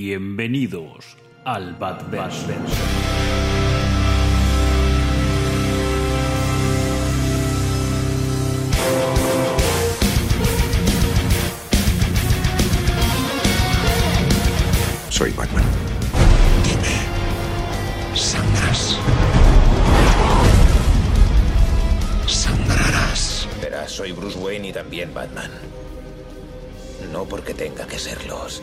Bienvenidos al Badverse. Soy Batman. Dime. Sangrarás. Sangrarás. Verás, soy Bruce Wayne y también Batman. No porque tenga que serlos.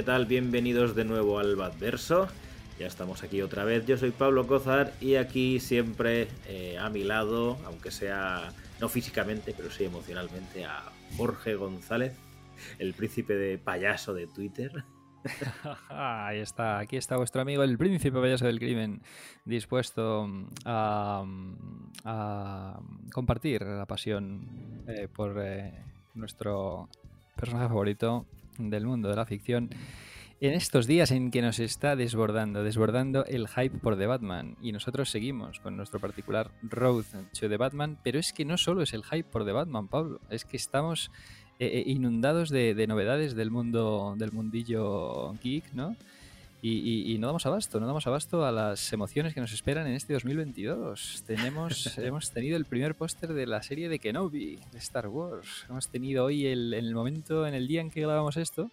¿Qué tal? Bienvenidos de nuevo al Badverso. Ya estamos aquí otra vez. Yo soy Pablo Cozar y aquí siempre eh, a mi lado, aunque sea no físicamente, pero sí emocionalmente, a Jorge González, el príncipe de payaso de Twitter. Ahí está, aquí está vuestro amigo el príncipe payaso del crimen, dispuesto a, a compartir la pasión eh, por eh, nuestro personaje favorito del mundo de la ficción en estos días en que nos está desbordando, desbordando el hype por The Batman. Y nosotros seguimos con nuestro particular Road to The Batman, pero es que no solo es el hype por The Batman, Pablo, es que estamos eh, inundados de, de, novedades del mundo, del mundillo geek, ¿no? Y, y, y, no damos abasto, no damos abasto a las emociones que nos esperan en este 2022. Tenemos, hemos tenido el primer póster de la serie de Kenobi, de Star Wars. Hemos tenido hoy, el, en el momento, en el día en que grabamos esto,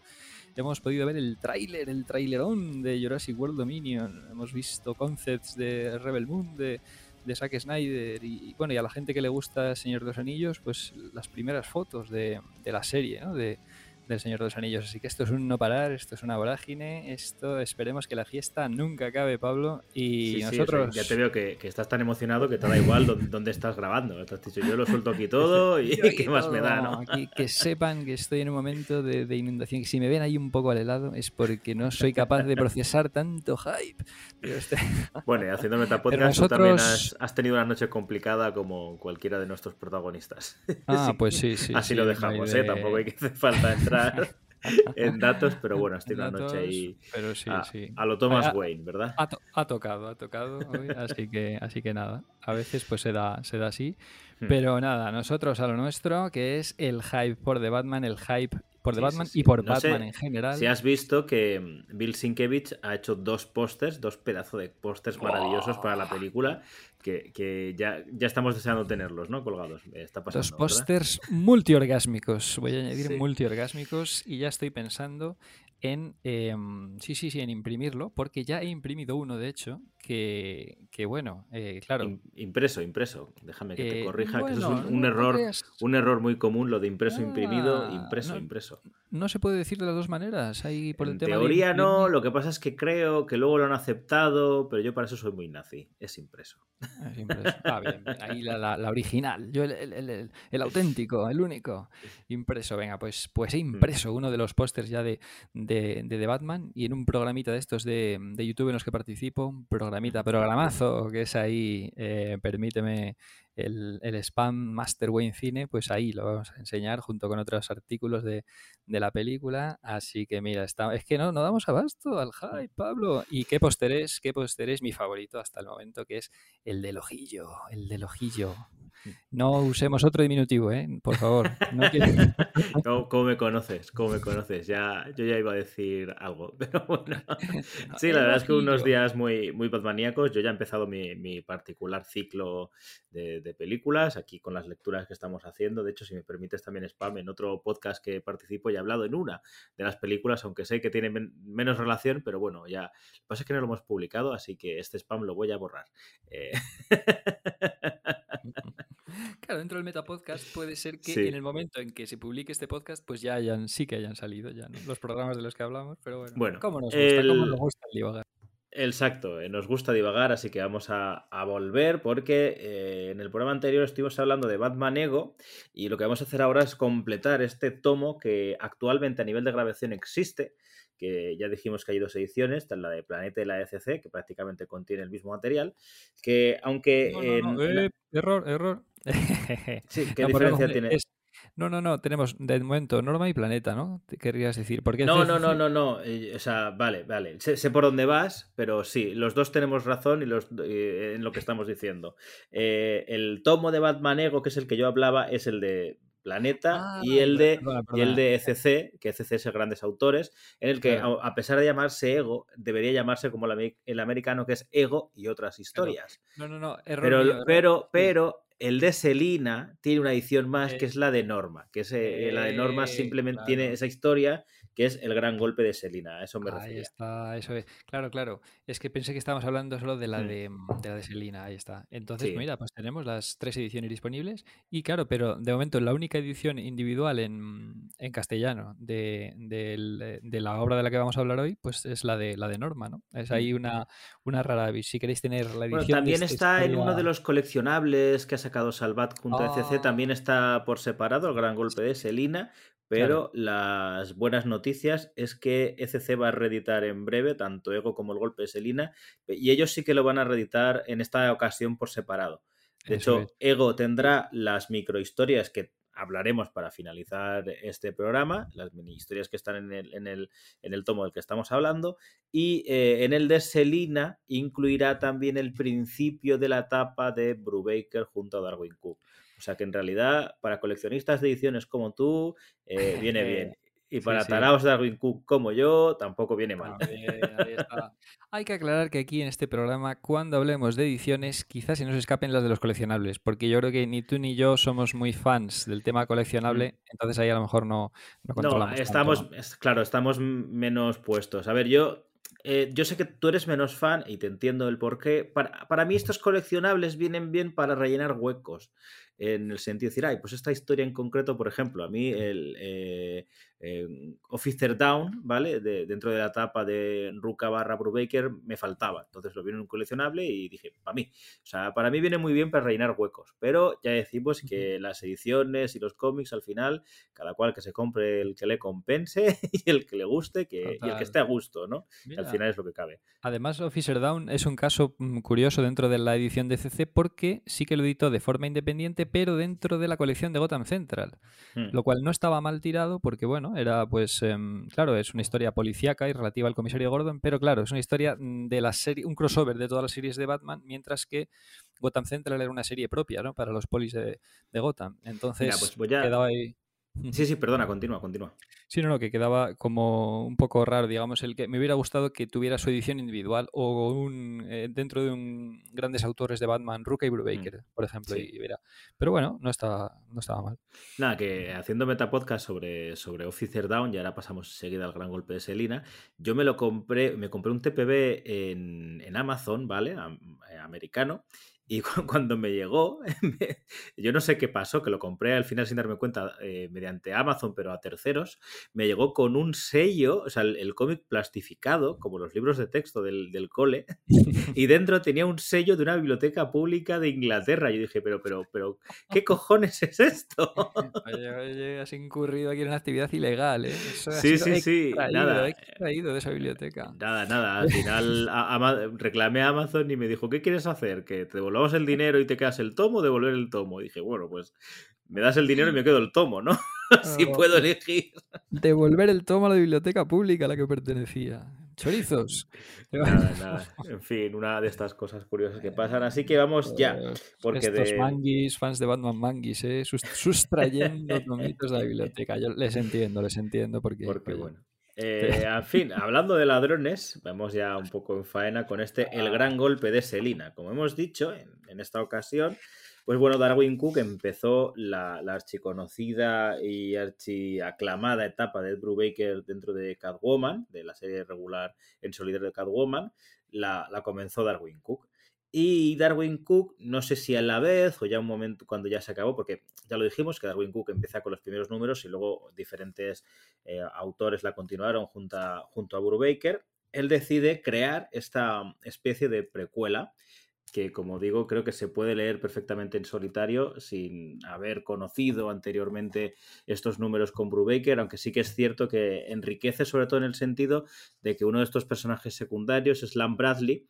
hemos podido ver el tráiler, el trailerón de Jurassic World Dominion. Hemos visto concepts de Rebel Moon, de, de Zack Snyder y, bueno, y a la gente que le gusta Señor de los Anillos, pues las primeras fotos de, de la serie, ¿no? De, del Señor de los Anillos. Así que esto es un no parar, esto es una vorágine, esto esperemos que la fiesta nunca acabe, Pablo. Y Sí, nosotros... ya te veo que, que estás tan emocionado que te da igual dónde, dónde estás grabando. Te has dicho, yo lo suelto aquí todo y qué más me da, ¿no? que sepan que estoy en un momento de, de inundación. Si me ven ahí un poco al helado es porque no soy capaz de procesar tanto hype. Este- Bueno, y haciendo Metapodcast Pero tú también nosotros- has, has tenido una noche complicada como cualquiera de nuestros protagonistas. Ah, pues sí, sí. Así sí, lo dejamos, ¿eh? de- Tampoco hay que hacer falta entrar en datos, pero bueno, tenido una noche ahí Pero sí, a, sí. a lo Thomas Wayne, ¿verdad? Ha tocado, ha tocado hoy, así que, así que nada. A veces pues se da, se da así. Hmm. Pero nada, nosotros a lo nuestro, que es el hype por The Batman, el hype por The Sí, Batman sí, sí. y por No sé Batman en general. Si has visto que mm, Bill Sienkiewicz ha hecho dos pósters, dos pedazos de pósters maravillosos para la película, que, que ya, ya estamos deseando tenerlos, ¿no? Colgados. Está pasando. Dos pósters multiorgásmicos. Voy a añadir Sí. multiorgásmicos y ya estoy pensando en em, sí, sí, sí, en imprimirlo, porque ya he imprimido uno, de hecho, que, que bueno, eh, claro. Im- Impreso, impreso. Déjame que te eh, corrija, que eso es un, un no error, un error muy común, lo de impreso, imprimido, Ah, impreso, no, impreso. No se puede decir de las dos maneras. Hay por el en de teoría no, lo que pasa es que creo que luego lo han aceptado, pero yo para eso soy muy nazi. Es impreso. Ah, es impreso. Ah, bien, bien. Ahí la, la- la original. Yo el, el- el- el- el auténtico, el único. Impreso. Venga, pues, pues he impreso uno de los pósters ya de, de, de The Batman y en un programita de estos de, de YouTube en los que participo, un programita, programazo, que es ahí, eh, permíteme, el, el spam Master Wayne Cine, pues ahí lo vamos a enseñar junto con otros artículos de, de la película. Así que mira, está, es que no, no damos abasto al hype, Pablo. ¿Y qué póster es? ¿Qué póster es mi favorito hasta el momento? Que es el del ojillo, el del ojillo. No usemos otro diminutivo, ¿eh? Por favor. No quiero- ¿Cómo, cómo me conoces? ¿Cómo me conoces? Ya, yo ya iba a decir algo, pero bueno. Sí, la verdad es que unos días muy, muy batmaníacos. Yo ya he empezado mi, mi particular ciclo de, de películas, aquí con las lecturas que estamos haciendo. De hecho, si me permites también spam, en otro podcast que participo ya he hablado en una de las películas, aunque sé que tiene men- menos relación, pero bueno, ya. Lo que pasa es que no lo hemos publicado, así que este spam lo voy a borrar. Eh, Claro, dentro del Metapodcast puede ser que Sí. en el momento en que se publique este podcast, pues ya hayan, sí que hayan salido ya, ¿no? Los programas de los que hablamos, pero bueno. Bueno, ¿Cómo nos gusta? ¿Cómo el- nos gusta el divagar? Exacto, eh, nos gusta divagar, así que vamos a, a volver porque eh, en el programa anterior estuvimos hablando de Batman Ego y lo que vamos a hacer ahora es completar este tomo que actualmente a nivel de grabación existe, que ya dijimos que hay dos ediciones, la de Planeta y la ECC, que prácticamente contiene el mismo material, que aunque... No, no, no, en la- eh, error, error. Sí, ¿qué No, diferencia perdón, tiene? es- no, no, no, tenemos de momento Norma y Planeta, ¿no? Te querrías decir. Porque No, no, no, no, no. eh, O sea, vale, vale. Sé, sé por dónde vas, pero sí, los dos tenemos razón y los, eh, en lo que estamos diciendo. Eh, el tomo de Batman Ego, que es el que yo hablaba, es el de Planeta Ah, y el de perdona, y el de ECC, que ECC es el Grandes Autores, en el que, Claro. a a pesar de llamarse Ego, debería llamarse como el, ame- el americano, que es Ego y otras historias. No, no, no, error Pero, mío, error. pero, pero el de Selina tiene una edición más que Eh, es la de Norma, que es, eh, la de Norma eh, simplemente tiene esa historia que es el gran golpe de Selina, a eso me Ahí refería. está, eso es. Claro, claro. Es que pensé que estábamos hablando solo de la Mm. de, mm, de la de Selina, ahí está. Entonces, Sí. mira, pues tenemos las tres ediciones disponibles. Y claro, pero de momento la única edición individual en, en castellano de, eh, de la obra de la que vamos a hablar hoy, pues es la de la de Norma, ¿no? Es ahí una, una rara. Si queréis tener la edición. Bueno, también esta está en uno de los coleccionables que ha sacado Salvat junto a ECC, Ah. también está por separado el gran golpe de Selina, pero las buenas noticias es que ECC va a reeditar en breve tanto Ego como el golpe de Selina, y ellos sí que lo van a reeditar en esta ocasión por separado. De Eso hecho, es. Ego tendrá las microhistorias que hablaremos para finalizar este programa, las mini historias que están en el, en el, en el tomo del que estamos hablando, y eh, en el de Selina incluirá también el principio de la etapa de Brubaker junto a Darwin Cook. O sea que en realidad, para coleccionistas de ediciones como tú, eh, viene bien. Y Sí, para sí. taraos de Darwin Cook como yo, tampoco viene mal. También, ahí está. Hay que aclarar que aquí en este programa, cuando hablemos de ediciones, quizás se nos escapen las de los coleccionables, porque yo creo que ni tú ni yo somos muy fans del tema coleccionable, entonces ahí a lo mejor no, no No, controlamos. tanto, estamos, ¿no? es- claro, estamos menos puestos. A ver, yo, eh, yo sé que tú eres menos fan y te entiendo el porqué. Para, para mí estos coleccionables vienen bien para rellenar huecos. En el sentido de decir, ay, pues esta historia en concreto, por ejemplo, a mí el eh, eh, Officer Down, ¿vale? De- dentro de la etapa de Ruka barra Brubaker me faltaba. Entonces lo vi en un coleccionable y dije, para mí. O sea, para mí viene muy bien para rellenar huecos. Pero ya decimos que las ediciones y los cómics al final cada cual que se compre el que le compense y el que le guste que, y el que esté a gusto, ¿no? Que al Mira, final es lo que cabe. Además, Officer Down es un caso mm, curioso dentro de la edición de CC porque sí que lo editó de forma independiente, pero dentro de la colección de Gotham Central. Hmm. Lo cual no estaba mal tirado porque, bueno, era pues, em, claro, es una historia policíaca y relativa al comisario Gordon, pero claro, es una historia de la serie, un crossover de todas las series de Batman, mientras que Gotham Central era una serie propia, ¿no? Para los polis de, de Gotham. Entonces, Mira, pues voy a... quedaba ahí. Sí, sí, perdona, continúa, continúa. Sí, no, no, que quedaba como un poco raro, digamos, el que me hubiera gustado que tuviera su edición individual o un eh, dentro de un grandes autores de Batman, Ruka y Brubaker, por ejemplo, Mm, sí. y verá. Pero bueno, no estaba, no estaba mal. Nada, que haciendo metapodcast sobre, sobre Officer Down, y ahora pasamos seguida al gran golpe de Selina, yo me lo compré, me compré un TPB en, en Amazon, ¿vale? Eh, americano. Y cu- cuando me llegó, me- yo no sé qué pasó, que lo compré al final sin darme cuenta eh, mediante Amazon, pero a terceros, me llegó con un sello, o sea, el, el cómic plastificado, como los libros de texto del, del cole, y dentro tenía un sello de una biblioteca pública de Inglaterra. Yo dije, pero, pero, pero, ¿qué cojones es esto? Oye, oye, has incurrido aquí en una actividad ilegal, ¿eh? Eso Sí, sí, sí, nada. extraído de esa biblioteca. Nada, nada. Al final a- reclamé a Amazon y me dijo, ¿qué quieres hacer? ¿Que te devolvamos el dinero y te quedas el tomo o devolver el tomo? Y dije, bueno, pues me das el dinero y me quedo el tomo, ¿no? si Oh, puedo elegir. Devolver el tomo a la biblioteca pública a la que pertenecía. Chorizos. Nada, nada. En fin, una de estas cosas curiosas que pasan. Así que vamos ya. Porque Estos de... manguis, fans de Batman manguis, ¿eh? Sus- sustrayendo tomitos de la biblioteca. Yo les entiendo, les entiendo porque... Porque bueno. Eh, en fin, hablando de ladrones, vamos ya un poco en faena con este El gran golpe de Selina. Como hemos dicho, en, en esta ocasión, pues bueno, Darwin Cook empezó la, la archiconocida y archiaclamada etapa de Ed Brubaker dentro de Catwoman, de la serie regular en solidario de Catwoman, la, la comenzó Darwin Cook. Y Darwin Cook, no sé si a la vez o ya un momento cuando ya se acabó, porque ya lo dijimos que Darwin Cook empieza con los primeros números y luego diferentes eh, autores la continuaron junto a, junto a Brubaker. él decide crear esta especie de precuela que como digo creo que se puede leer perfectamente en solitario sin haber conocido anteriormente estos números con Brubaker, aunque sí que es cierto que enriquece sobre todo en el sentido de que uno de estos personajes secundarios, Slam Bradley,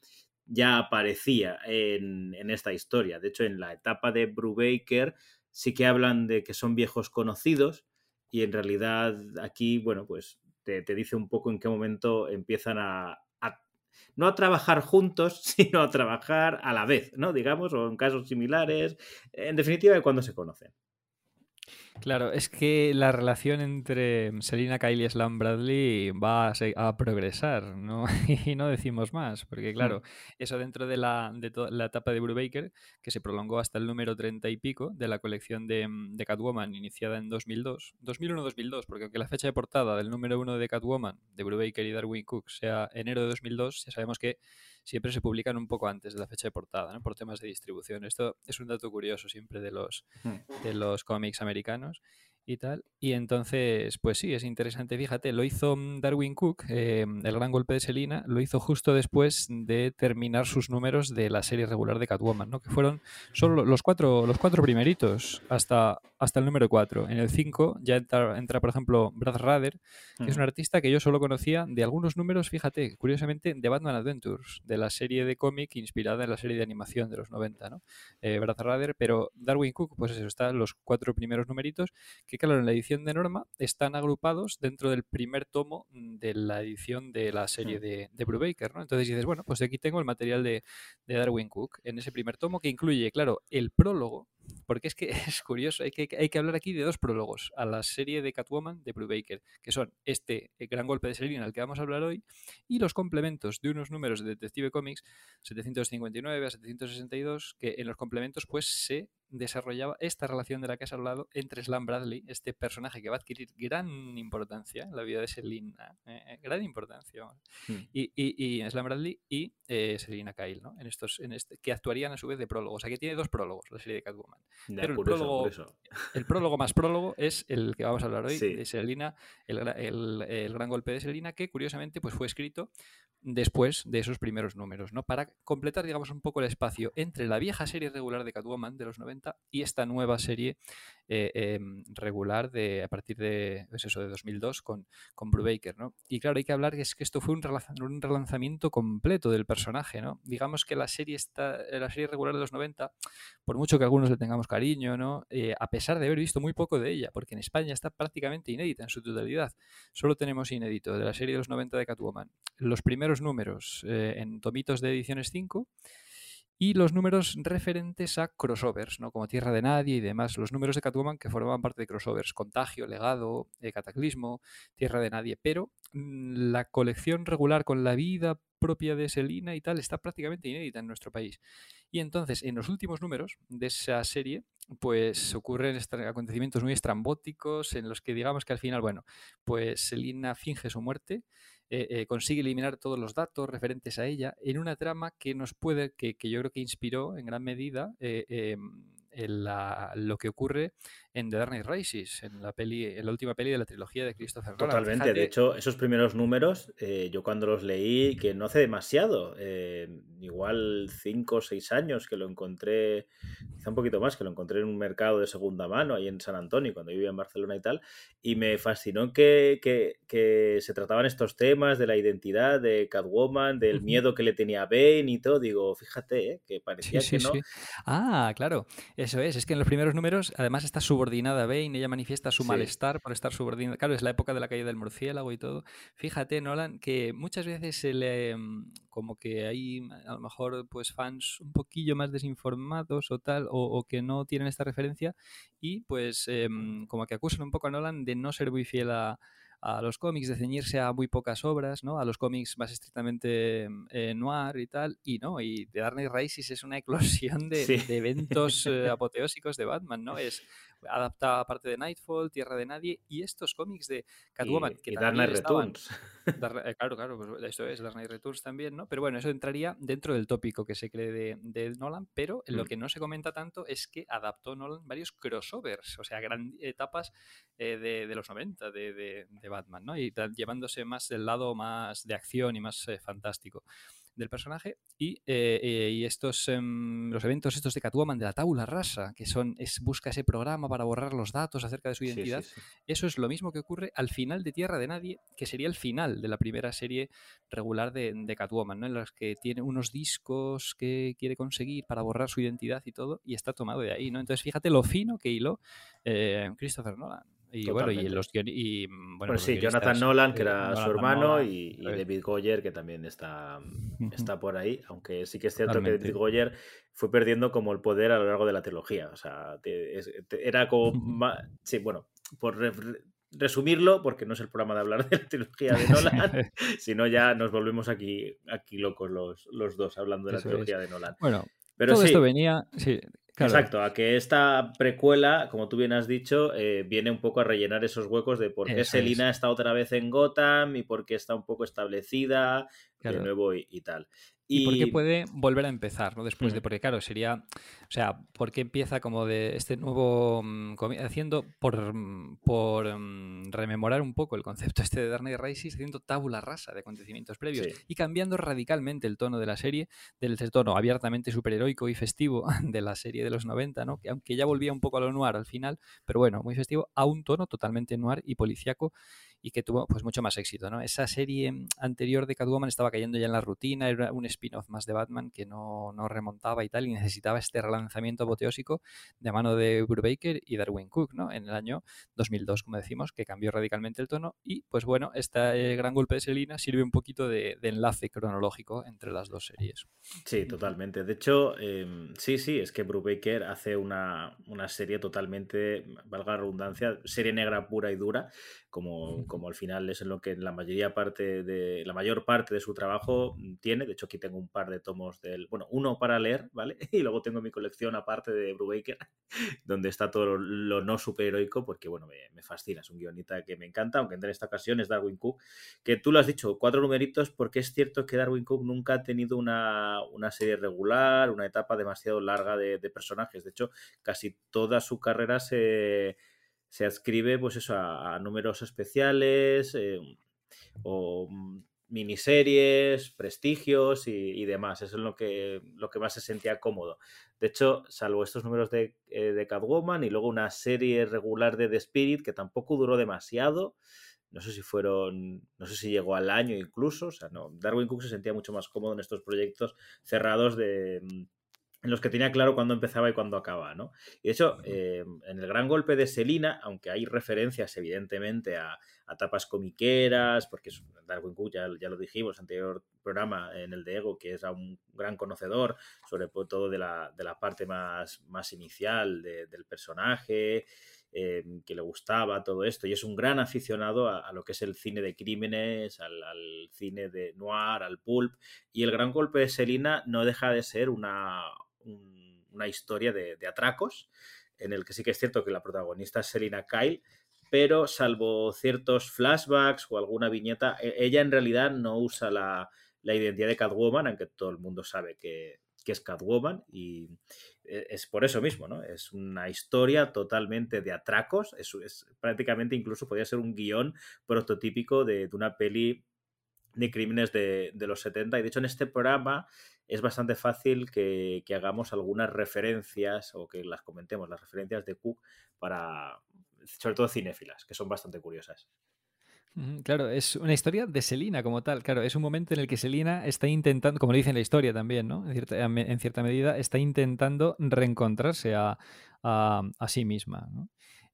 ya aparecía en, en esta historia. De hecho, en la etapa de Brubaker sí que hablan de que son viejos conocidos y en realidad aquí, bueno, pues te, te dice un poco en qué momento empiezan a, no a trabajar juntos, sino a trabajar a la vez, ¿no? Digamos, o en casos similares, en definitiva, de cuando se conocen. Claro, es que la relación entre Selina Kyle y Slam Bradley va a, progresar, ¿no? y no decimos más, porque claro, eso dentro de la, de la etapa de Brubaker, que se prolongó hasta el número 30 y pico de la colección de, de Catwoman iniciada en 2002, 2001-2002, porque aunque la fecha de portada del número 1 de Catwoman, de Brubaker y Darwin Cook, sea enero de 2002, ya sabemos que siempre se publican un poco antes de la fecha de portada, ¿no? por temas de distribución. Esto es un dato curioso siempre de los, hmm. de los cómics americanos y tal. Y entonces, pues sí, es interesante. Fíjate, lo hizo mm, Darwin Cook, eh, el gran golpe de Selina, lo hizo justo después de terminar sus números de la serie regular de Catwoman, ¿no? Que fueron solo los cuatro, los cuatro primeritos hasta, hasta el número cuatro. En el cinco ya entra, entra, por ejemplo, Brad Rather, que es un artista que yo solo conocía de algunos números, fíjate, curiosamente, de Batman Adventures, de la serie de cómic inspirada en la serie de animación de los 90, ¿no? Eh, Brad Rather, pero Darwin Cook, pues eso, está los cuatro primeros numeritos que claro, en la edición de norma están agrupados dentro del primer tomo de la edición de la serie de, de Brubaker, ¿no? Entonces dices, bueno, pues aquí tengo el material de, de Darwin Cook en ese primer tomo que incluye, claro, el prólogo porque es que es curioso, hay que, hay que hablar aquí de dos prólogos a la serie de Catwoman de Brubaker, que son este el gran golpe de Selina al que vamos a hablar hoy, y los complementos de unos números de Detective Comics 759 a 762, que en los complementos pues se desarrollaba esta relación de la que has hablado entre Slam Bradley, este personaje que va a adquirir gran importancia en la vida de Selina, eh, eh, gran importancia, hmm. y, y, y, Slam Bradley y eh, Selina Kyle, ¿no? En estos, en este, que actuarían a su vez de prólogo. O sea que tiene dos prólogos la serie de Catwoman. Pero el, prólogo, el prólogo más prólogo es el que vamos a hablar hoy, de Selina, el, el, el, gran golpe de Selina, que curiosamente pues, fue escrito después de esos primeros números, ¿no? Para completar, digamos, un poco el espacio entre la vieja serie regular de Catwoman de los 90 y esta nueva serie eh, em, regular de a partir de, pues eso, de 2002 con, con Brubaker, ¿no? Y claro, hay que hablar que es que esto fue un, un relanzamiento completo del personaje, ¿no? Digamos que la serie está, la serie regular de los 90, por mucho que algunos le tengamos cariño, ¿no? Eh, a pesar de haber visto muy poco de ella, porque en España está prácticamente inédita en su totalidad, solo tenemos inédito de la serie de los 90 de Catwoman. Los primeros números eh, en tomitos de ediciones 5 y los números referentes a crossovers, ¿no? como Tierra de Nadie y demás, los números de Catwoman que formaban parte de crossovers, Contagio, Legado, eh, Cataclismo, Tierra de Nadie, pero mm, la colección regular con la vida propia de Selina y tal está prácticamente inédita en nuestro país. Y entonces, en los últimos números de esa serie, pues ocurren acontecimientos muy estrambóticos en los que digamos que al final, bueno, pues Selina finge su muerte, eh, eh, consigue eliminar todos los datos referentes a ella en una trama que nos puede, que, que yo creo que inspiró en gran medida eh, la, lo que ocurre en The Dark Knight Rises, en la peli, en la última peli de la trilogía de Christopher Nolan. Totalmente. De hecho, esos primeros números, eh, yo cuando los leí, que no hace demasiado, eh, igual cinco o seis años que lo encontré, quizá un poquito más, que lo encontré en un mercado de segunda mano ahí en San Antonio, cuando vivía en Barcelona y tal, y me fascinó que, que, que se trataban estos temas de la identidad de Catwoman, del miedo que le tenía a Bane y todo. Digo, fíjate, eh, que parecía que no. Ah, claro, eso es. Es que en los primeros números, además, está su subordinada a Bane, ella manifiesta su malestar por estar subordinada. Claro, es la época de la caída del murciélago y todo. Fíjate, Nolan, que muchas veces se le. Mm, como que hay a lo mejor pues fans un poquillo más desinformados o tal, o, que no tienen esta referencia, y pues em, como que acusan un poco a Nolan de no ser muy fiel a a los cómics, de ceñirse a muy pocas obras, ¿no? A los cómics más estrictamente eh, noir y tal, y no, y The Dark Knight Rises es una eclosión de, de eventos eh, apoteósicos de Batman, ¿no? Es adapta parte de Nightfall, Tierra de Nadie y estos cómics de Catwoman. Y, que y también Dark Knight estaban- Returns. Eh, claro, claro, pues eso es, Dark Knight Returns también, ¿no? Pero bueno, eso entraría dentro del tópico que se cree de, de Nolan, pero lo Mm. que no se comenta tanto es que adaptó Nolan varios crossovers, o sea, gran, etapas eh, de, de los 90 de, de- de Batman, ¿no? Y llevándose más del lado más de acción y más eh, fantástico del personaje y, eh, eh, y estos em, los eventos estos de Catwoman de la tabula rasa que son es busca ese programa para borrar los datos acerca de su Sí, sí, identidad sí. eso es lo mismo que ocurre al final de Tierra de Nadie, que sería el final de la primera serie regular de, de Catwoman, ¿no? En las que tiene unos discos que quiere conseguir para borrar su identidad y todo, y está tomado de ahí, ¿no? Entonces, fíjate lo fino que hiló eh, Christopher Nolan. Y bueno, y Totalmente. los guion- y, mm, bueno, Bueno, los sí, Jonathan Nolan, que era su hermano, Nolan, y. David Goyer, que también está, está por ahí, aunque sí que es cierto Totalmente. que David Goyer fue perdiendo como el poder a lo largo de la trilogía. O sea, te- es- te- era como... sí, bueno, por re- re- resumirlo, porque no es el programa de hablar de la trilogía de Nolan, sino ya nos volvemos aquí, aquí locos los, los dos hablando de la es. trilogía de Nolan. Bueno, Pero todo sí, esto venía, sí, claro, Exacto, a que esta precuela, como tú bien has dicho, eh, viene un poco a rellenar esos huecos de por qué Eso Selina está otra vez en Gotham y por qué está un poco establecida Claro. de nuevo y, y tal. ¿Y por qué puede volver a empezar, ¿no? Después de, porque claro, sería, o sea, ¿por qué empieza como de este nuevo, mm, haciendo, por, mm, por mm, rememorar un poco el concepto este de Dark Knight Rises, haciendo tabula rasa de acontecimientos previos Sí. y cambiando radicalmente el tono de la serie, del tono abiertamente superheroico y festivo de la serie de los 90, ¿no? Que aunque ya volvía un poco a lo noir al final, pero bueno, muy festivo, a un tono totalmente noir y policíaco y que tuvo pues mucho más éxito, ¿no? Esa serie anterior de Catwoman estaba cayendo ya en la rutina, era un spin-off más de Batman que no, no remontaba y tal, y necesitaba este relanzamiento apoteósico de mano de Brubaker y Darwin Cook, ¿no? En el año 2002, como decimos, que cambió radicalmente el tono y pues bueno, este gran golpe de Selina sirve un poquito de, de enlace cronológico entre las dos series. Sí, totalmente. De hecho, em, sí, sí, es que Brubaker hace una, una serie totalmente, valga la redundancia, serie negra pura y dura, como, como al final es en lo que la mayoría parte de, la mayor parte de su trabajo tiene. De hecho, aquí tengo un par de tomos del, bueno, uno para leer, ¿vale? Y luego tengo mi colección aparte de Brubaker, donde está todo lo, lo no superheroico, porque bueno, me, me fascina, es un guionista que me encanta, aunque en esta ocasión es Darwin Cook, que tú lo has dicho, cuatro numeritos, porque es cierto que Darwin Cook nunca ha tenido una, una serie regular, una etapa demasiado larga de, de personajes. De hecho, casi toda su carrera se, se adscribe pues eso, a, números especiales eh, o mm, miniseries, prestigios y, demás. Eso es lo que, lo que más se sentía cómodo. De hecho, salvo estos números de, eh, de Catwoman y luego una serie regular de The Spirit que tampoco duró demasiado. No sé si fueron, no sé si llegó al año incluso. O sea, no. Darwin Cook se sentía mucho más cómodo en estos proyectos cerrados de, en los que tenía claro cuándo empezaba y cuándo acababa, ¿no? Y de hecho, eh, en el gran golpe de Selina, aunque hay referencias evidentemente a, a tapas comiqueras, porque es, Darwin Cook, ya, ya, lo dijimos en el anterior programa, en el de Ego, que era un gran conocedor, sobre todo de la, de la parte más, más inicial de, del personaje, eh, que le gustaba todo esto, y es un gran aficionado a, a lo que es el cine de crímenes, al, al, cine de noir, al pulp, y el gran golpe de Selina no deja de ser una, un, una historia de, atracos, en el que sí que es cierto que la protagonista es Selina Kyle, pero salvo ciertos flashbacks o alguna viñeta, ella en realidad no usa la, la identidad de Catwoman, aunque todo el mundo sabe que, que, es Catwoman, y e, es por eso mismo, ¿no? Es una historia totalmente de atracos, es, es prácticamente incluso podría ser un guion prototípico de, de una peli de crímenes de, de, los 70 y de hecho en este programa es bastante fácil que, que, hagamos algunas referencias o que las comentemos, las referencias de Cook para, sobre todo cinéfilas, que son bastante curiosas. Claro, es una historia de Selina como tal. Claro, es un momento en el que Selina está intentando, como le dice en la historia también, ¿no? En cierta, medida, está intentando reencontrarse a, a, a sí misma.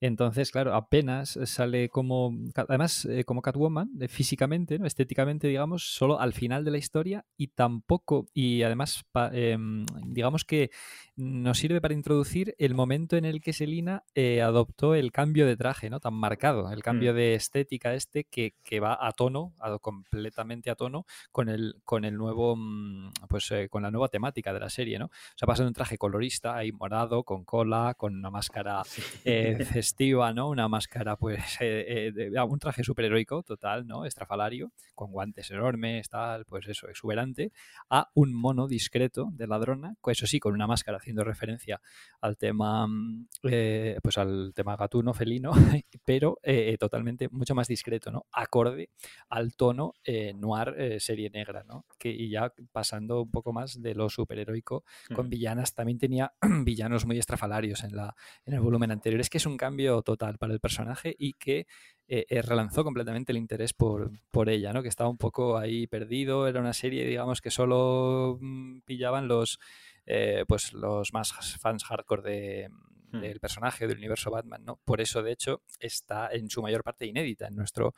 Entonces, claro, apenas sale como, además, eh, como Catwoman, físicamente, ¿no? estéticamente, digamos, solo al final de la historia y tampoco, y además, em, digamos que nos sirve para introducir el momento en el que Selina eh, adoptó el cambio de traje, ¿no? Tan marcado, el cambio Mm. de estética este que, que va a tono, a- completamente a tono con el, con el nuevo, mm, pues eh, con la nueva temática de la serie, ¿no? O sea, pasa de un traje colorista, ahí morado, con cola, con una máscara eh, festiva, ¿no? Una máscara, pues, eh, eh, de- un traje superheroico total, ¿no? Estrafalario, con guantes enormes, tal, pues eso, exuberante, a un mono discreto de ladrona, eso sí, con una máscara haciendo referencia al tema, mm, eh, pues al tema gatuno, felino, pero totalmente mucho más discreto, ¿no? Acorde al tono noir serie negra, ¿no? Que, y ya pasando un poco más de lo superheroico, con villanas, también tenía villanos muy estrafalarios en, la, en el volumen anterior. Es que es un cambio total para el personaje y que eh, eh, relanzó completamente el interés por, por ella, ¿no? Que estaba un poco ahí perdido, era una serie, digamos, que solo mm, pillaban los, eh, pues los más fans hardcore de, Hmm. del personaje del universo Batman, ¿no? Por eso, de hecho, está en su mayor parte inédita en nuestro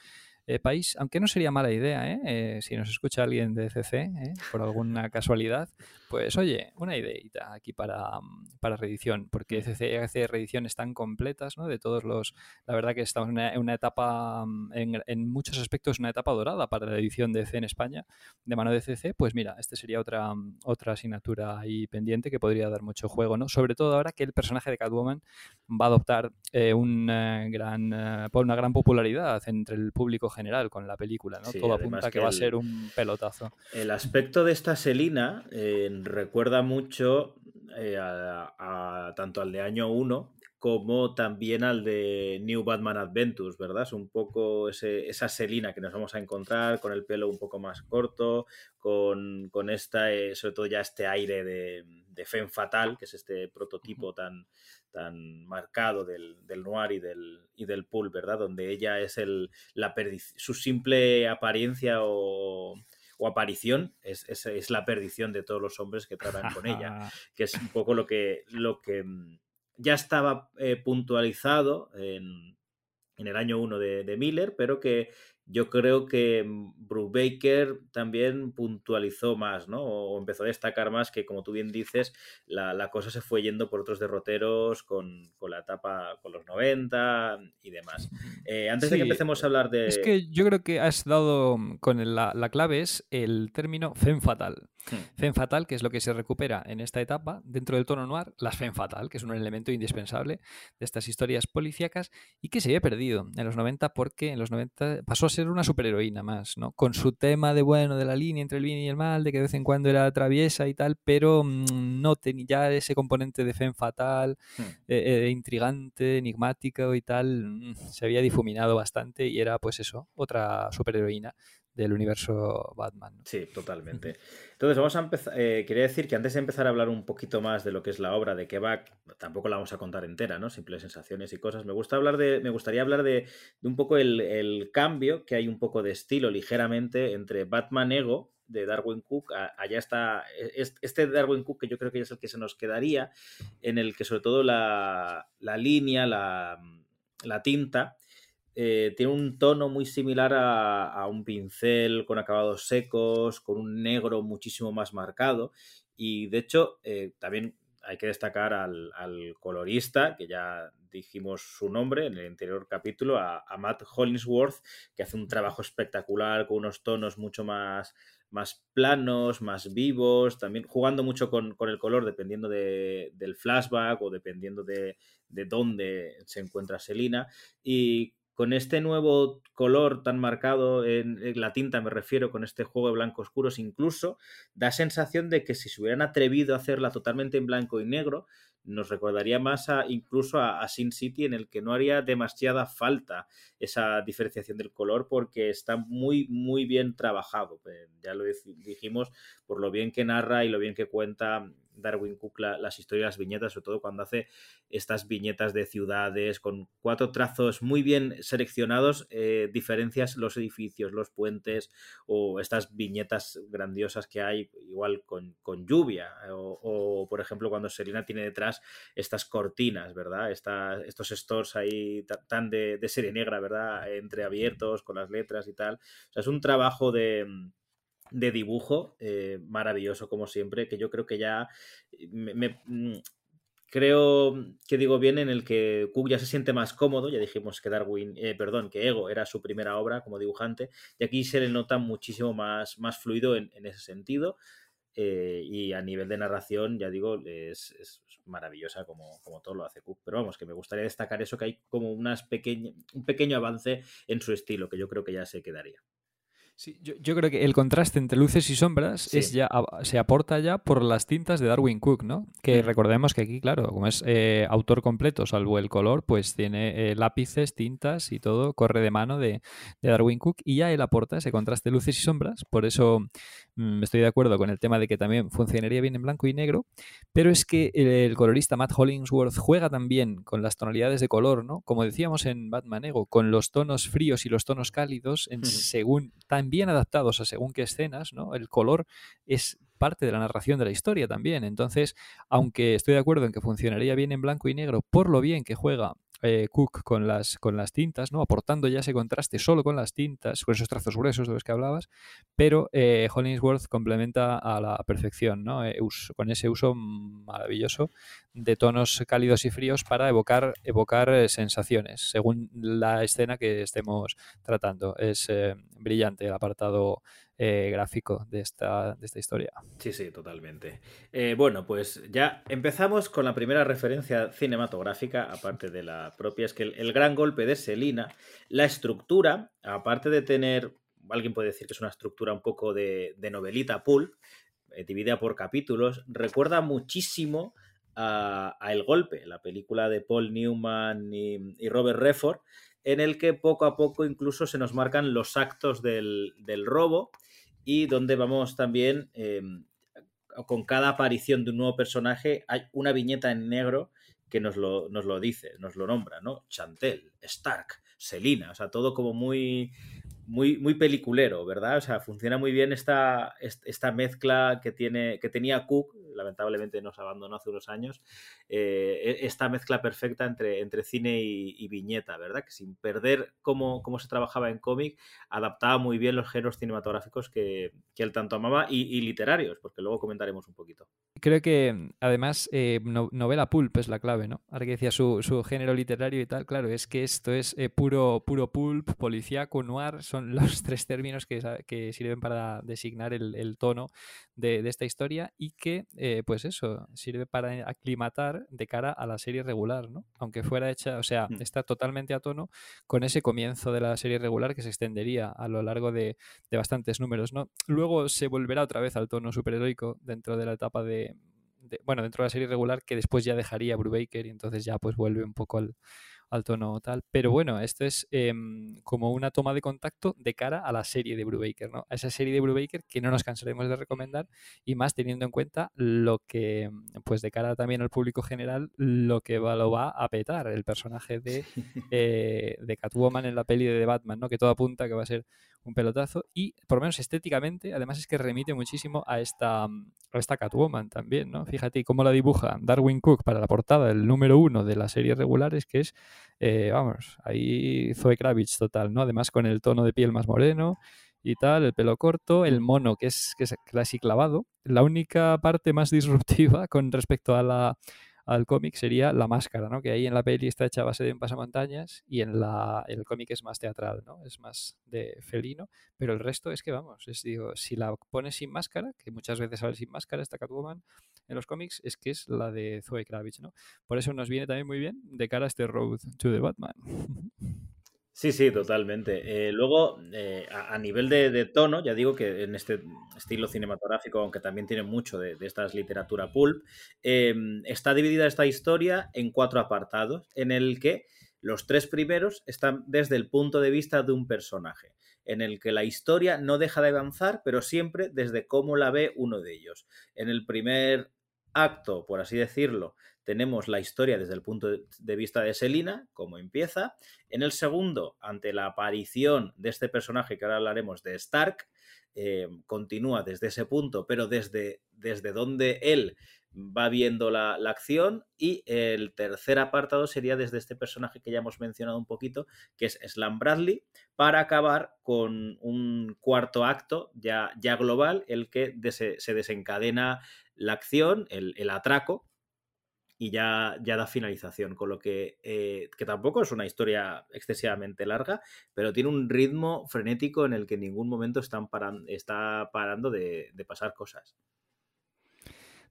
eh, país, aunque no sería mala idea, ¿eh? Eh, si nos escucha alguien de CC, ¿eh? por alguna casualidad, pues oye, una ideita aquí para, para reedición, porque CC hace reediciones tan completas, ¿no? De todos los... La verdad que estamos en una, etapa, en, en muchos aspectos, una etapa dorada para la edición de CC en España, de mano de CC, pues mira, este sería otra, otra asignatura ahí pendiente que podría dar mucho juego, ¿no? Sobre todo ahora que el personaje de Catwoman va a adoptar eh, un, gran, una gran popularidad entre el público general con la película, ¿no? Sí, Todo apunta a que que va a ser un pelotazo. El aspecto de esta Selina eh, recuerda mucho eh, a, a- tanto al de año 1 como también al de New Batman Adventures, ¿verdad? Es un poco ese- esa Selina que nos vamos a encontrar con el pelo un poco más corto, con, con esta, eh, sobre todo ya este aire de, de Femme Fatal, que es este prototipo tan, tan marcado del, del noir y del, y del pool, ¿verdad? Donde ella es el, la su simple apariencia o, o aparición es, es- es la perdición de todos los hombres que tratan con ella, que es un poco lo que, lo que mm, ya estaba eh, puntualizado en, en el año 1 de, de Miller, pero que yo creo que mm, Brubaker también puntualizó más, ¿no? O empezó a destacar más que, como tú bien dices, la, la cosa se fue yendo por otros derroteros con, con la etapa, con los 90 y demás. Eh, antes de que empecemos a hablar de... Es que yo creo que has dado mm, con el- la, la clave es el término femme fatal. Hmm. Femme fatal, que es lo que se recupera en esta etapa, dentro del tono noir, las femme fatal, que es un elemento indispensable de estas historias policíacas y que se había perdido en los 90 porque en los 90 pasó a ser una superheroína más, ¿no? Con su tema de, bueno, de la línea entre el bien y el mal, de que de vez en cuando era traviesa y tal, pero mm, no tenía ya ese componente de femme fatal, Hmm. eh, eh, intrigante, enigmático y tal, mm, se había difuminado bastante y era pues eso, otra superheroína del universo Batman. Sí, totalmente. Entonces, vamos a empezar. eh, quería decir que antes de empezar a hablar un poquito más de lo que es la obra, de qué va, tampoco la vamos a contar entera, ¿no? Simples sensaciones y cosas. Me gusta hablar de. Me gustaría hablar de, de un poco el, cambio, que hay un poco de estilo ligeramente entre Batman Ego de Darwin Cook, allá está es- este Darwin Cook que yo creo que es el que se nos quedaría, en el que sobre todo la, la línea, la, la tinta, eh, tiene un tono muy similar a, un pincel con acabados secos, con un negro muchísimo más marcado. Y de hecho, eh, también hay que destacar al, colorista, que ya dijimos su nombre en el anterior capítulo, a, Matt Hollingsworth, que hace un trabajo espectacular con unos tonos mucho más, más planos, más vivos, también jugando mucho con, el color dependiendo de- del flashback o dependiendo de, de dónde se encuentra Selina. Y con este nuevo color tan marcado en, la tinta, me refiero, con este juego de blancos oscuros, incluso da sensación de que si se hubieran atrevido a hacerla totalmente en blanco y negro, nos recordaría más a, incluso a, a Sin City, en el que no haría demasiada falta esa diferenciación del color porque está muy, muy bien trabajado. Eh, ya lo dij- dijimos por lo bien que narra y lo bien que cuenta Darwin Cook las historias, las viñetas, sobre todo cuando hace estas viñetas de ciudades con cuatro trazos muy bien seleccionados, eh, diferencias los edificios, los puentes o estas viñetas grandiosas que hay igual con, lluvia o, por ejemplo cuando Selina tiene detrás estas cortinas, ¿verdad? estos stores ahí tan de, de serie negra, ¿verdad? Entreabiertos con las letras y tal. O sea, es un trabajo de de dibujo eh, maravilloso como siempre, que yo creo que ya eh, me, mm, creo que digo bien en el que Cook ya se siente más cómodo, ya dijimos que Darwin, eh, perdón, que Ego era su primera obra como dibujante, y aquí se le nota muchísimo más, más fluido en, ese sentido. y a nivel de narración, ya digo, es, maravillosa como, como, todo lo hace Cook. Pero vamos, que me gustaría destacar eso, que hay como unas un pequeño avance en su estilo, que yo creo que ya se quedaría. Sí, yo, creo que el contraste entre luces y sombras es ya, se aporta ya por las tintas de Darwin Cook, ¿no? Que recordemos que aquí, claro, como es eh, autor completo, salvo el color, pues tiene eh, lápices, tintas y todo, corre de mano de, Darwin Cook y ya él aporta ese contraste de luces y sombras. Por eso mm, estoy de acuerdo con el tema de que también funcionaría bien en blanco y negro, pero es que el, colorista Matt Hollingsworth juega también con las tonalidades de color, ¿no? Como decíamos en Batman Ego, con los tonos fríos y los tonos cálidos, en, según bien adaptados a según qué escenas, ¿no? El color es parte de la narración de la historia también. Entonces, aunque estoy de acuerdo en que funcionaría bien en blanco y negro por lo bien que juega eh, Cook con las, con las tintas, ¿no? aportando ya ese contraste solo con las tintas, con esos trazos gruesos de los que hablabas, pero eh, Hollingsworth complementa a la perfección, ¿no? Eh, con ese uso maravilloso de tonos cálidos y fríos para evocar, evocar sensaciones, según la escena que estemos tratando. Es brillante el apartado eh, gráfico de esta, de esta historia. Sí, sí, totalmente. Eh, bueno, pues ya empezamos con la primera referencia cinematográfica, aparte de la propia, es que el, gran golpe de Selina, la estructura, aparte de tener, alguien puede decir que es una estructura un poco de, novelita pulp, eh, dividida por capítulos, recuerda muchísimo a, El Golpe, la película de Paul Newman y, y Robert Redford, en el que poco a poco incluso se nos marcan los actos del, del robo y donde vamos también, em, con cada aparición de un nuevo personaje, hay una viñeta en negro que nos lo, nos lo dice, nos lo nombra, ¿no? Chantel, Stark, Selina, o sea, todo como muy, muy, muy peliculero, ¿verdad? O sea, funciona muy bien esta, esta mezcla que, tiene, que tenía Cook, lamentablemente nos abandonó hace unos años, eh, e, esta mezcla perfecta entre, entre cine y, viñeta, ¿verdad? Que sin perder cómo, cómo se trabajaba en cómic, adaptaba muy bien los géneros cinematográficos que, él tanto amaba y, literarios, porque luego comentaremos un poquito. Creo que además eh, novela pulp es la clave, ¿no? Ahora que decía su, género literario y tal, claro, es que esto es eh, puro, puro pulp, policíaco, noir, son los tres términos que, que sirven para designar el, tono de, esta historia y que, eh, pues eso, sirve para aclimatar de cara a la serie regular, ¿no? Aunque fuera hecha, o sea, mm. está totalmente a tono con ese comienzo de la serie regular que se extendería a lo largo de, bastantes números, ¿no? Luego se volverá otra vez al tono superheroico dentro de la etapa de, bueno, dentro de la serie regular que después ya dejaría Brubaker y entonces ya pues vuelve un poco al, al tono tal. Pero bueno, esto es em, como una toma de contacto de cara a la serie de Brubaker, ¿no? A esa serie de Brubaker que no nos cansaremos de recomendar y más teniendo en cuenta lo que, pues de cara también al público general, lo que va, lo va a petar el personaje de, eh, de Catwoman en la peli de Batman, ¿no? Que todo apunta que va a ser un pelotazo y por lo menos estéticamente, además es que remite muchísimo a esta, a esta Catwoman también, ¿no? Fíjate cómo la dibuja Darwin Cook para la portada, el número uno de la serie regular es que es, eh, vamos, ahí Zoe Kravitz total, ¿no? Además con el tono de piel más moreno y tal, el pelo corto, el mono que es, que es casi clavado. La única parte más disruptiva con respecto a la al cómic sería la máscara, ¿no? Que ahí en la peli está hecha a base de un pasamontañas y en, la, el cómic es más teatral, ¿no? Es más de felino, pero el resto es que, vamos, es, digo, si la pones sin máscara, que muchas veces sale sin máscara esta Catwoman en los cómics, es que es la de Zoe Kravitz, ¿no? Por eso nos viene también muy bien de cara a este Road to the Batman. Sí, sí, totalmente. Eh, luego, eh, a, nivel de, tono, ya digo que en este estilo cinematográfico, aunque también tiene mucho de, de esta literatura pulp, em, está dividida esta historia en cuatro apartados, en el que los tres primeros están desde el punto de vista de un personaje, en el que la historia no deja de avanzar, pero siempre desde cómo la ve uno de ellos. En el primer acto, por así decirlo, tenemos la historia desde el punto de vista de Selina, como empieza. En el segundo, ante la aparición de este personaje que ahora hablaremos de Stark, eh, continúa desde ese punto, pero desde, desde donde él va viendo la, acción. Y el tercer apartado sería desde este personaje que ya hemos mencionado un poquito, que es Slam Bradley, para acabar con un cuarto acto ya, ya global, el que se desencadena la acción, el, atraco, y ya, ya, da finalización, con lo que, eh, que tampoco es una historia excesivamente larga, pero tiene un ritmo frenético en el que en ningún momento están está parando de pasar cosas.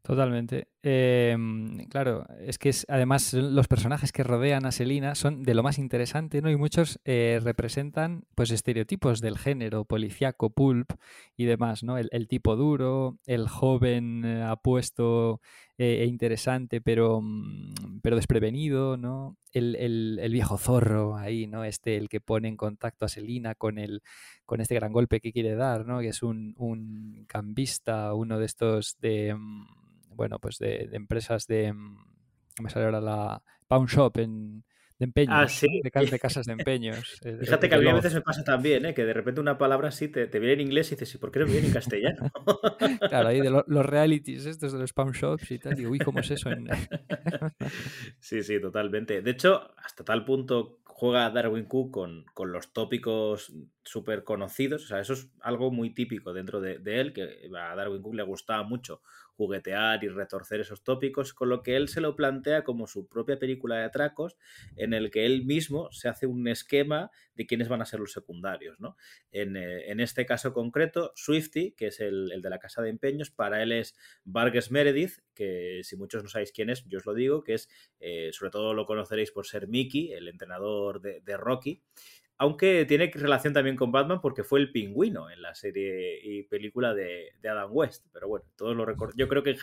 Totalmente. Em, claro, es que es, además los personajes que rodean a Selina son de lo más interesante, ¿no? Y muchos eh, representan pues estereotipos del género, policiaco, pulp y demás, ¿no? El, tipo duro, el joven eh, apuesto eh, e interesante, pero, mm, pero desprevenido, ¿no? El, el, viejo zorro ahí, ¿no? Este, el que pone en contacto a Selina con el, con este gran golpe que quiere dar, ¿no? Que es un, un cambista, uno de estos de mm, bueno, pues de, empresas de, mm, me sale ahora la Pawn Shop en, de empeños, ah, ¿sí? de, casas de empeños. Fíjate que a mí a veces me pasa también, ¿eh? que de repente una palabra así te, te viene en inglés y dices, ¿y por qué no viene en castellano? claro, ahí de los realities estos de los pawn shops y tal, digo, uy, ¿cómo es eso? sí, sí, totalmente. De hecho, hasta tal punto juega Darwin Cook con, con los tópicos súper conocidos, o sea, eso es algo muy típico dentro de, de él, que a Darwin Cook le gustaba mucho juguetear y retorcer esos tópicos, con lo que él se lo plantea como su propia película de atracos, en el que él mismo se hace un esquema de quiénes van a ser los secundarios. ¿no? En, eh, este caso concreto, Swifty, que es el, de la casa de empeños, para él es Vargas Meredith, que si muchos no sabéis quién es, yo os lo digo, que es, eh, sobre todo lo conoceréis por ser Mickey, el entrenador de Rocky. Aunque tiene relación también con Batman porque fue el pingüino en la serie y película de, Adam West. Pero bueno, todos lo Yo creo que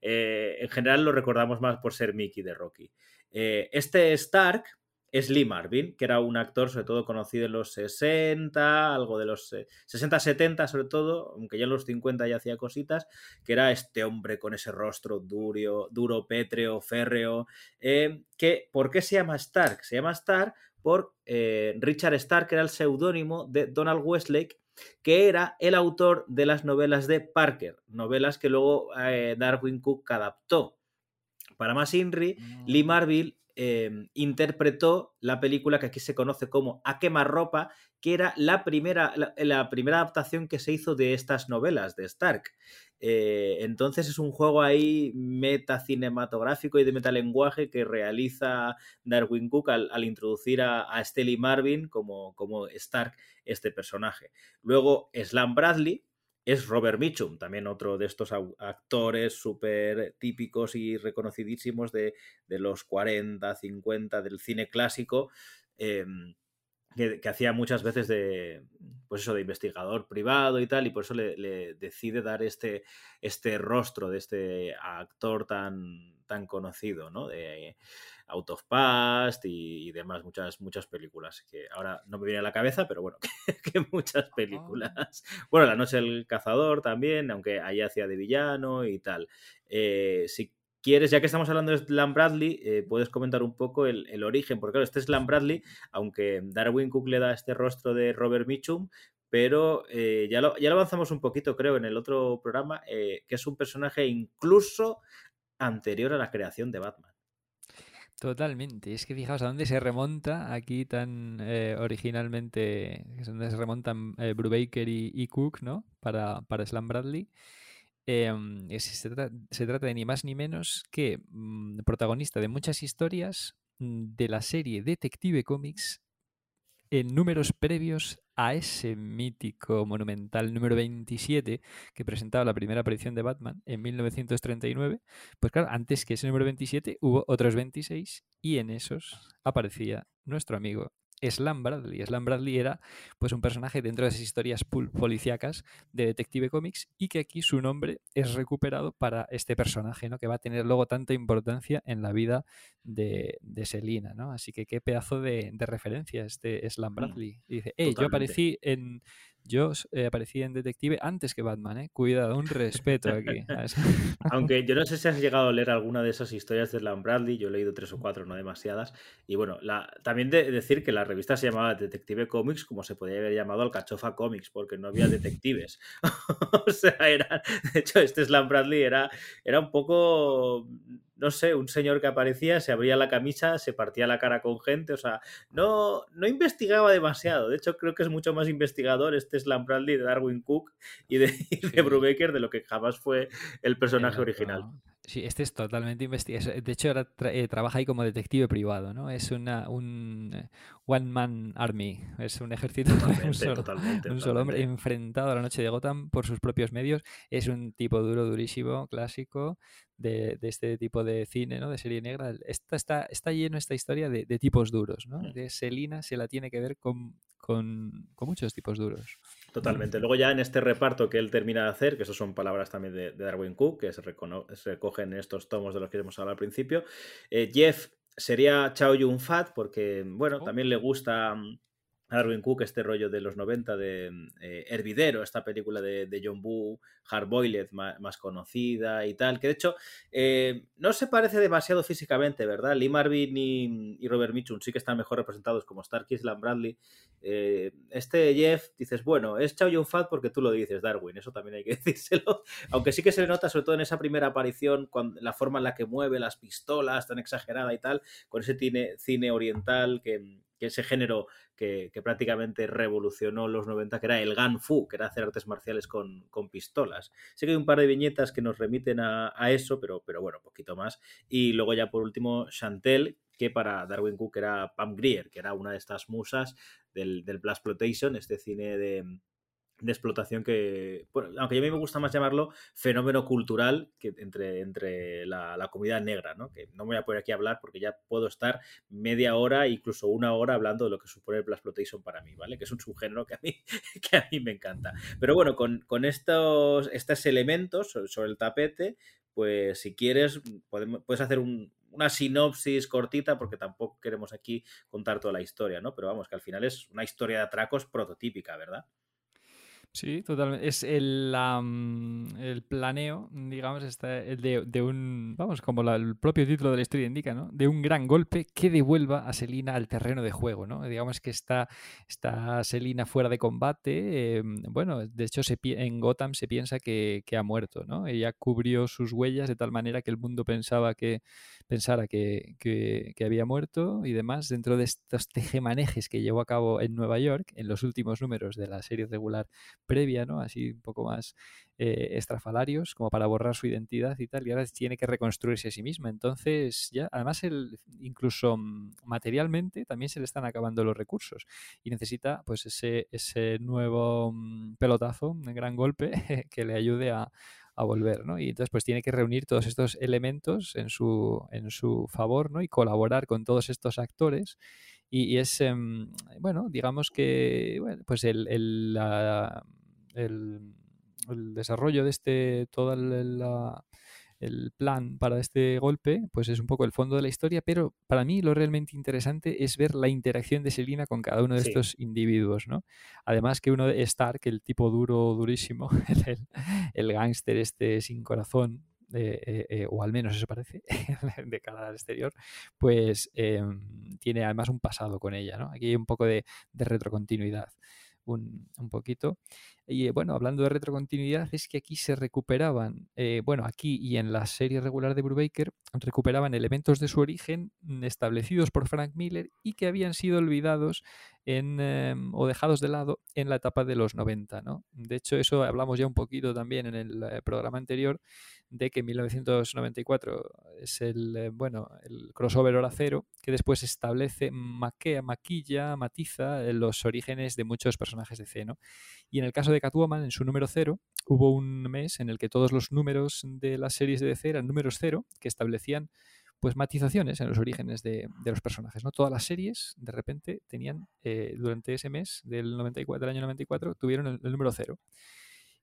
eh, en, general lo recordamos más por ser Mickey de Rocky. Eh, este Stark es Lee Marvin, que era un actor sobre todo conocido en los 60, algo de los 60-70 eh, sobre todo, aunque ya en los 50 ya hacía cositas, que era este hombre con ese rostro duro, duro pétreo, férreo. que, ¿Por qué se llama Stark? Se llama Stark por eh, Richard Stark, que era el seudónimo de Donald Westlake, que era el autor de las novelas de Parker, novelas que luego eh, Darwin Cook adaptó. Para más Inri, Lee mm. Marville em, interpretó la película que aquí se conoce como A quemarropa, que era la primera, la primera adaptación que se hizo de estas novelas de Stark. Eh, entonces es un juego ahí metacinematográfico y de metalenguaje que realiza Darwin Cook al, introducir a, a Marvin como, como Stark, este personaje. Luego Slam Bradley, es Robert Mitchum, también otro de estos actores súper típicos y reconocidísimos de, los 40, 50 del cine clásico. Em, que, hacía muchas veces de, pues eso, de investigador privado y tal, y por eso le, decide dar este, este rostro de este actor tan, tan conocido, ¿no? De Out of Past y, demás, muchas, muchas películas que ahora no me viene a la cabeza, pero bueno, que, muchas ah. películas. Bueno, La Noche del Cazador también, aunque ahí hacía de villano y tal. Eh, si quieres, ya que estamos hablando de Slam Bradley, eh, puedes comentar un poco el, origen, porque claro, este Slam Bradley, aunque Darwin Cook le da este rostro de Robert Mitchum, pero eh, ya, lo, ya lo avanzamos un poquito, creo, en el otro programa, eh, que es un personaje incluso anterior a la creación de Batman. Totalmente. Es que fijaos a dónde se remonta aquí tan originalmente, es donde se remontan Brubaker y, Cook, ¿no? Para, para Slam Bradley. Em, se, trata, de ni más ni menos que mm, protagonista de muchas historias mm, de la serie Detective Comics en números previos a ese mítico monumental número 27 que presentaba la primera aparición de Batman en 1939, pues claro, antes que ese número 27 hubo otros 26 y en esos aparecía nuestro amigo Slam Bradley. Slam Bradley era pues un personaje dentro de esas historias policíacas de Detective Comics y que aquí su nombre es recuperado para este personaje, ¿no? Que va a tener luego tanta importancia en la vida de, de Selina, ¿no? Así que qué pedazo de, de referencia este Slam Mm, Bradley. Y dice, hey, yo aparecí en yo eh, aparecí en Detective antes que Batman, ¿eh? Cuidado, un respeto aquí. Aunque yo no sé si has llegado a leer alguna de esas historias de Slam Bradley, yo he leído tres o cuatro, no demasiadas. Y bueno, la, también de decir que la revista se llamaba Detective Comics, como se podría haber llamado Alcachofa Comics, porque no había detectives. o sea, era, de hecho, este Slam Bradley era, era un poco, no sé, un señor que aparecía, se abría la camisa, se partía la cara con gente, o sea, no, no investigaba demasiado. De hecho, creo que es mucho más investigador este Slam Bradley de Darwin Cook y de, y de Sí. Brubaker de lo que jamás fue el personaje Exacto. original. Sí, este es totalmente investigado. De hecho, ahora tra- eh, trabaja ahí como detective privado, ¿no? Es una, un eh, one-man army. Es un ejército un Totalmente, solo, totalmente, un solo hombre enfrentado a la noche de Gotham por sus propios medios. Es un tipo duro, durísimo, clásico de, de este tipo de cine, ¿no? De serie negra. Esta está, está lleno esta historia de, de tipos duros, ¿no? Mm. De Selina se la tiene que ver con, con, con muchos tipos duros. Totalmente. Luego ya en este reparto que él termina de hacer, que eso son palabras también de, de Darwin Cook, que se, se recogen en estos tomos de los que hemos hablado al principio, eh, Jeff sería Chao Yun Fat, porque, bueno, Oh. también le gusta mm, Darwin Cook este rollo de los 90 de mm, eh, Hervidero, esta película de, John Woo, Hard Boiled, más, más conocida y tal, que de hecho eh, no se parece demasiado físicamente, ¿verdad? Lee Marvin y, y Robert Mitchum sí que están mejor representados como Stark Island Bradley. Eh, este Jeff, dices, bueno, es Chow Yun Fat porque tú lo dices, Darwin, eso también hay que decírselo. Aunque sí que se le nota, sobre todo en esa primera aparición, la forma en la que mueve las pistolas, tan exagerada y tal, con ese cine, cine oriental que, que ese género que, prácticamente revolucionó los 90, que era el Gun Fu, que era hacer artes marciales con, pistolas. Sé que hay un par de viñetas que nos remiten a, eso, pero, pero bueno, poquito más. Y luego ya por último, Chantel, que para Darwin Cook era Pam Grier, que era una de estas musas del, del este cine de, de explotación que, bueno, aunque a mí me gusta más llamarlo fenómeno cultural entre, entre la, la, comunidad negra, ¿no? que no me voy a poner aquí a hablar porque ya puedo estar media hora, incluso una hora hablando de lo que supone el Exploitation para mí, ¿vale? que es un subgénero que a mí, que a mí me encanta. Pero bueno, con, con estos, estos elementos sobre, el tapete, pues si quieres, puedes hacer un, una sinopsis cortita, porque tampoco queremos aquí contar toda la historia, ¿no? Pero vamos, que al final es una historia de atracos prototípica, ¿verdad? Sí, totalmente. Es el, el planeo, digamos, está de, un, vamos, como el propio título de la historia indica, ¿no? De un gran golpe que devuelva a Selina al terreno de juego, ¿no? Digamos que está, está Selina fuera de combate. Eh, bueno, de hecho, en Gotham se piensa que, que, ha muerto, ¿no? Ella cubrió sus huellas de tal manera que el mundo pensaba que, pensara que, que, que había muerto y demás. Dentro de estos tejemanejes que llevó a cabo en Nueva York, en los últimos números de la serie regular previa, ¿no? Así un poco más eh, estrafalarios, como para borrar su identidad y tal, y ahora tiene que reconstruirse a sí misma. Entonces, ya, además, el, incluso mm, materialmente también se le están acabando los recursos y necesita pues ese, ese nuevo mm, pelotazo, un gran golpe que le ayude a, a volver, ¿no? Y entonces pues tiene que reunir todos estos elementos en su, en su favor, ¿no? Y colaborar con todos estos actores. Y, y es, eh, bueno, digamos que, bueno, pues el, el, la, el, el, desarrollo de este, toda la, el plan para este golpe, pues es un poco el fondo de la historia, pero para mí lo realmente interesante es ver la interacción de Selina con cada uno de sí. estos individuos, ¿no? Además que uno de Stark, el tipo duro, durísimo, el, el gángster este sin corazón, eh, eh, eh, o al menos eso parece, de cara al exterior, pues tiene además un pasado con ella, ¿no? Aquí hay un poco de, retrocontinuidad. Un, un, poquito. Y bueno, hablando de retrocontinuidad, es que aquí se recuperaban, bueno, aquí y en la serie regular de Brubaker, recuperaban elementos de su origen establecidos por Frank Miller y que habían sido olvidados en, eh, o dejados de lado en la etapa de los 90, ¿no? De hecho, eso hablamos ya un poquito también en el eh, programa anterior, de que en 1994 es el, eh, bueno, el crossover hora cero, que después establece, maquea, maquilla, matiza los orígenes de muchos personajes de C, ¿no? Y en el caso de Catwoman, en su número cero, hubo un mes en el que todos los números de las series de DC eran números cero, que establecían pues matizaciones en los orígenes de, de los personajes. ¿no? Todas las series, de repente, tenían, eh, durante ese mes del, 94, del año 94, tuvieron el, el número cero.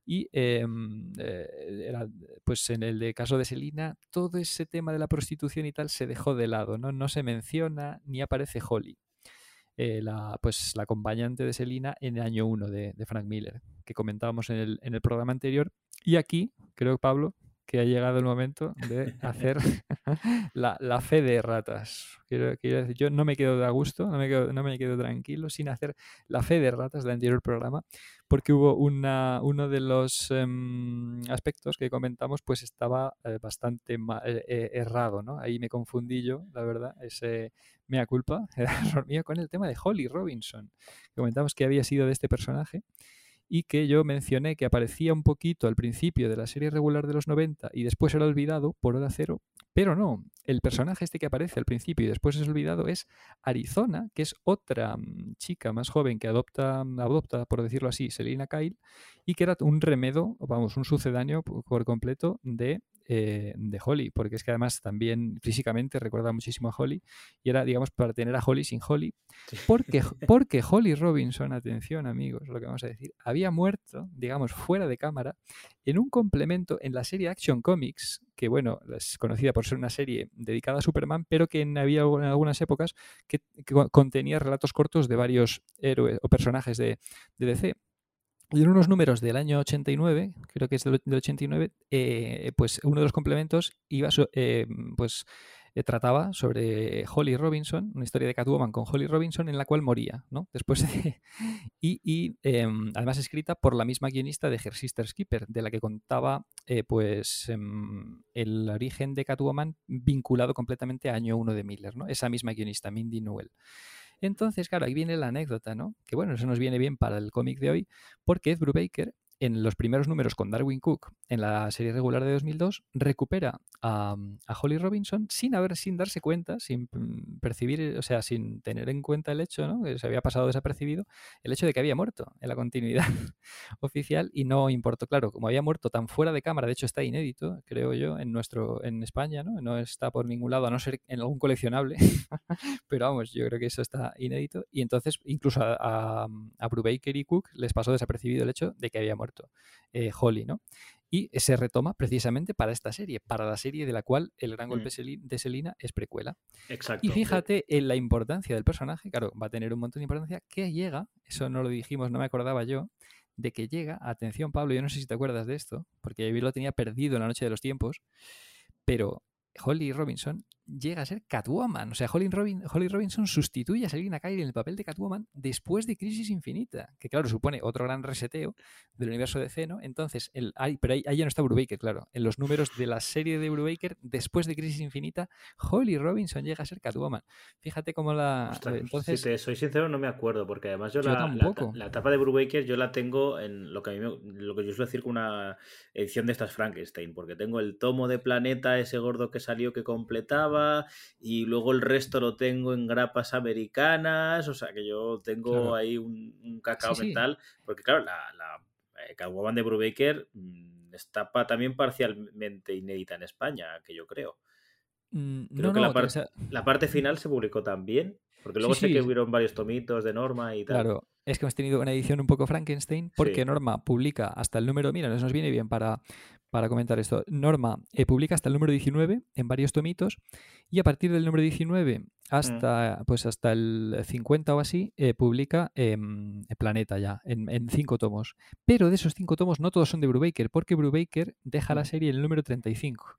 Y em, eh, era, pues en el de caso de Selina, todo ese tema de la prostitución y tal se dejó de lado, ¿no? No se menciona ni aparece Holly. eh, la, pues, la acompañante de Selina en el año 1 de, de Frank Miller, que comentábamos en el, en el programa anterior. Y aquí, creo, Pablo, que ha llegado el momento de hacer la, la fe de ratas. Quiero, quiero decir, yo no me quedo de a gusto, no me quedo, no me quedo tranquilo sin hacer la fe de ratas del anterior programa, porque hubo una, uno de los em, aspectos que comentamos, pues estaba eh, bastante eh, eh, errado, ¿no? Ahí me confundí yo, la verdad, ese mea culpa, error mío, con el tema de Holly Robinson. Comentamos que había sido de este personaje y que yo mencioné que aparecía un poquito al principio de la serie regular de los 90 y después era olvidado por hora cero, pero no, el personaje este que aparece al principio y después es olvidado es Arizona, que es otra mm, chica más joven que adopta, adopta, por decirlo así, Selina Kyle, y que era un remedo, vamos, un sucedáneo por completo de, eh, de Holly, porque es que además también físicamente recuerda muchísimo a Holly, y era, digamos, para tener a Holly sin Holly, porque, porque Holly Robinson, atención amigos, lo que vamos a decir, había muerto, digamos, fuera de cámara, en un complemento en la serie Action Comics, que bueno, es conocida por ser una serie dedicada a Superman, pero que en, había en algunas épocas que, que co- contenía relatos cortos de varios héroes o personajes de, de DC. Y en unos números del año 89, creo que es del, del 89, eh, pues uno de los complementos iba eh, pues eh, trataba sobre Holly Robinson, una historia de Catwoman con Holly Robinson en la cual moría, ¿no? Después de... y y, em, además escrita por la misma guionista de Her Sister's Keeper, de la que contaba eh, pues em, el origen de Catwoman vinculado completamente a año 1 de Miller, ¿no? Esa misma guionista, Mindy Newell. Entonces, claro, ahí viene la anécdota, ¿no? Que bueno, eso nos viene bien para el cómic de hoy, porque Ed Brubaker, en los primeros números con Darwin Cook, en la serie regular de 2002, recupera a, a Holly Robinson sin haber, sin darse cuenta, sin mm, percibir, o sea, sin tener en cuenta el hecho, ¿no? Que se había pasado desapercibido, el hecho de que había muerto en la continuidad oficial y no importó, claro, como había muerto tan fuera de cámara, de hecho está inédito, creo yo, en nuestro, en España, ¿no? No está por ningún lado, a no ser en algún coleccionable, pero vamos, yo creo que eso está inédito. Y entonces, incluso a, a, a Brubaker y Cook les pasó desapercibido el hecho de que había muerto eh, Holly, ¿no? Y se retoma precisamente para esta serie, para la serie de la cual el gran golpe Mm. Seli- de Selina es precuela. Exacto. Y fíjate en la importancia del personaje, claro, va a tener un montón de importancia, que llega, eso no lo dijimos, no me acordaba yo, de que llega, atención Pablo, yo no sé si te acuerdas de esto, porque yo lo tenía perdido en la noche de los tiempos, pero Holly Robinson llega a ser Catwoman. O sea, Holly, Robin- Holly Robinson sustituye a Selina Kyle en el papel de Catwoman después de Crisis Infinita, que claro, supone otro gran reseteo del universo de ¿no? Entonces, el, pero ahí, ahí ya no está Brubaker, claro. En los números de la serie de Brubaker, después de Crisis Infinita, Holly Robinson llega a ser Catwoman. Fíjate cómo la... Ostras, pues, entonces, si te soy sincero, no me acuerdo, porque además yo, Yo la, la, la etapa de Brubaker yo la tengo en lo que a mí me- lo que yo suelo decir con una edición de estas Frankenstein, porque tengo el tomo de Planeta, ese gordo que salió que completaba, y luego el resto lo tengo en grapas americanas, o sea que yo tengo Claro. ahí un, un cacao Sí, sí. mental, porque claro, la, la eh, Catwoman de Brubaker mm, está pa- también parcialmente inédita en España, que yo creo. mm, Creo no, que no, la, par- o sea, la parte final se publicó también. Porque luego Sí, sé sí. que hubieron varios tomitos de Norma y tal. Claro, es que hemos tenido una edición un poco Frankenstein porque Sí. Norma publica hasta el número, mira, nos viene bien para, para comentar esto. Norma eh, publica hasta el número 19 en varios tomitos y a partir del número 19 hasta, pues hasta el 50 o así eh, publica em, Planeta ya, en, en cinco tomos. Pero de esos cinco tomos no todos son de Brubaker porque Brubaker deja la Mm. serie en el número 35.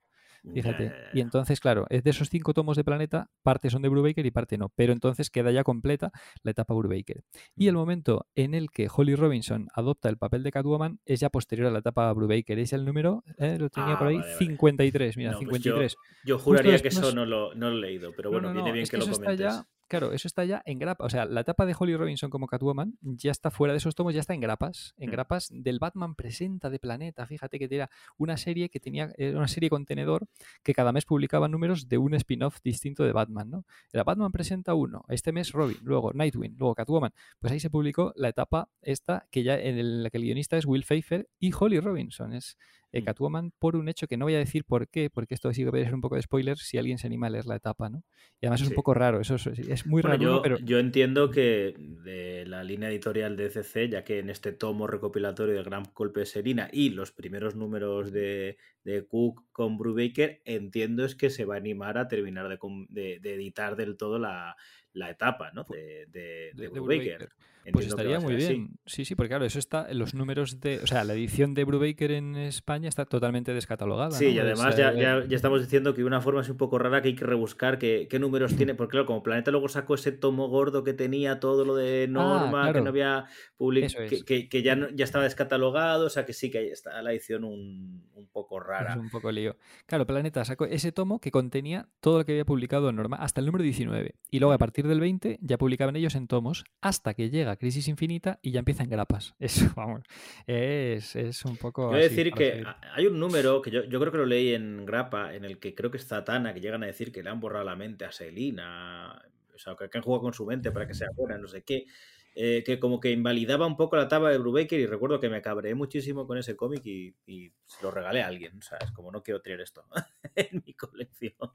Fíjate. Y entonces, claro, es de esos cinco tomos de Planeta, parte son de Brubaker y parte no. Pero entonces queda ya completa la etapa Brubaker. Y el momento en el que Holly Robinson adopta el papel de Catwoman es ya posterior a la etapa Brubaker. Es el número, eh, lo tenía Ah, por ahí, vale, vale. 53. Mira, No, pues yo- 53. Yo juraría que eso no lo, no lo he leído, pero No, bueno, no, viene bien es que, que lo comentes. ya, claro, eso está ya en grapa. O sea, la etapa de Holly Robinson como Catwoman ya está fuera de esos tomos, ya está en grapas. En Mm. grapas del Batman Presenta de Planeta. Fíjate que era una serie que tenía, era una serie contenedor que cada mes publicaba números de un spin-off distinto de Batman, ¿no? Era Batman Presenta uno, este mes Robin, luego Nightwing, luego Catwoman. Pues ahí se publicó la etapa esta que ya en la que el guionista es Will Pfeiffer y Holly Robinson. Es, eh, Mm. Catwoman por un hecho que no voy a decir por qué, porque esto sí que puede ser un poco de spoiler si alguien se anima a leer la etapa, ¿no? Y además es un poco raro, eso es, es muy Bueno, raro, yo, pero yo entiendo que de la línea editorial de DC, ya que en este tomo recopilatorio de Gran Golpe de Serina y los primeros números de, de Cook con Brubaker, entiendo es que se va a animar a terminar de, de- de editar del todo la, la etapa ¿no? de, de, de de- de Brubaker. Brubaker. Pues estaría muy así. bien. Sí, sí, porque claro, eso está en los números de. O sea, la edición de Brubaker en España está totalmente descatalogada. Sí, ¿no? y además Es, ya, eh, ya, ya estamos diciendo que una forma es un poco rara que hay que rebuscar qué, qué números tiene, porque claro, como Planeta luego sacó ese tomo gordo que tenía todo lo de Norma, que Ah, claro. no había public Eso que, es. que- que ya, no- ya estaba descatalogado, o sea que sí que ahí está la edición un, un poco Es rara. un poco lío. Claro, Planeta sacó ese tomo que contenía todo lo que había publicado Norma hasta el número 19. Y luego a partir del 20 ya publicaban ellos en tomos hasta que llega Crisis Infinita y ya empieza en grapas. Eso, vamos. Es, es un poco. Quiero así, decir que seguir. hay un número que yo, yo creo que lo leí en Grapa, en el que creo que es Zatanna, que llegan a decir que le han borrado la mente a Selina, o sea, que, que han jugado con su mente para que sea buena, no sé qué, eh, que como que invalidaba un poco la etapa de Brubaker y recuerdo que me cabreé muchísimo con ese cómic y, y lo regalé a alguien, o sea, es como no quiero tener esto en mi colección.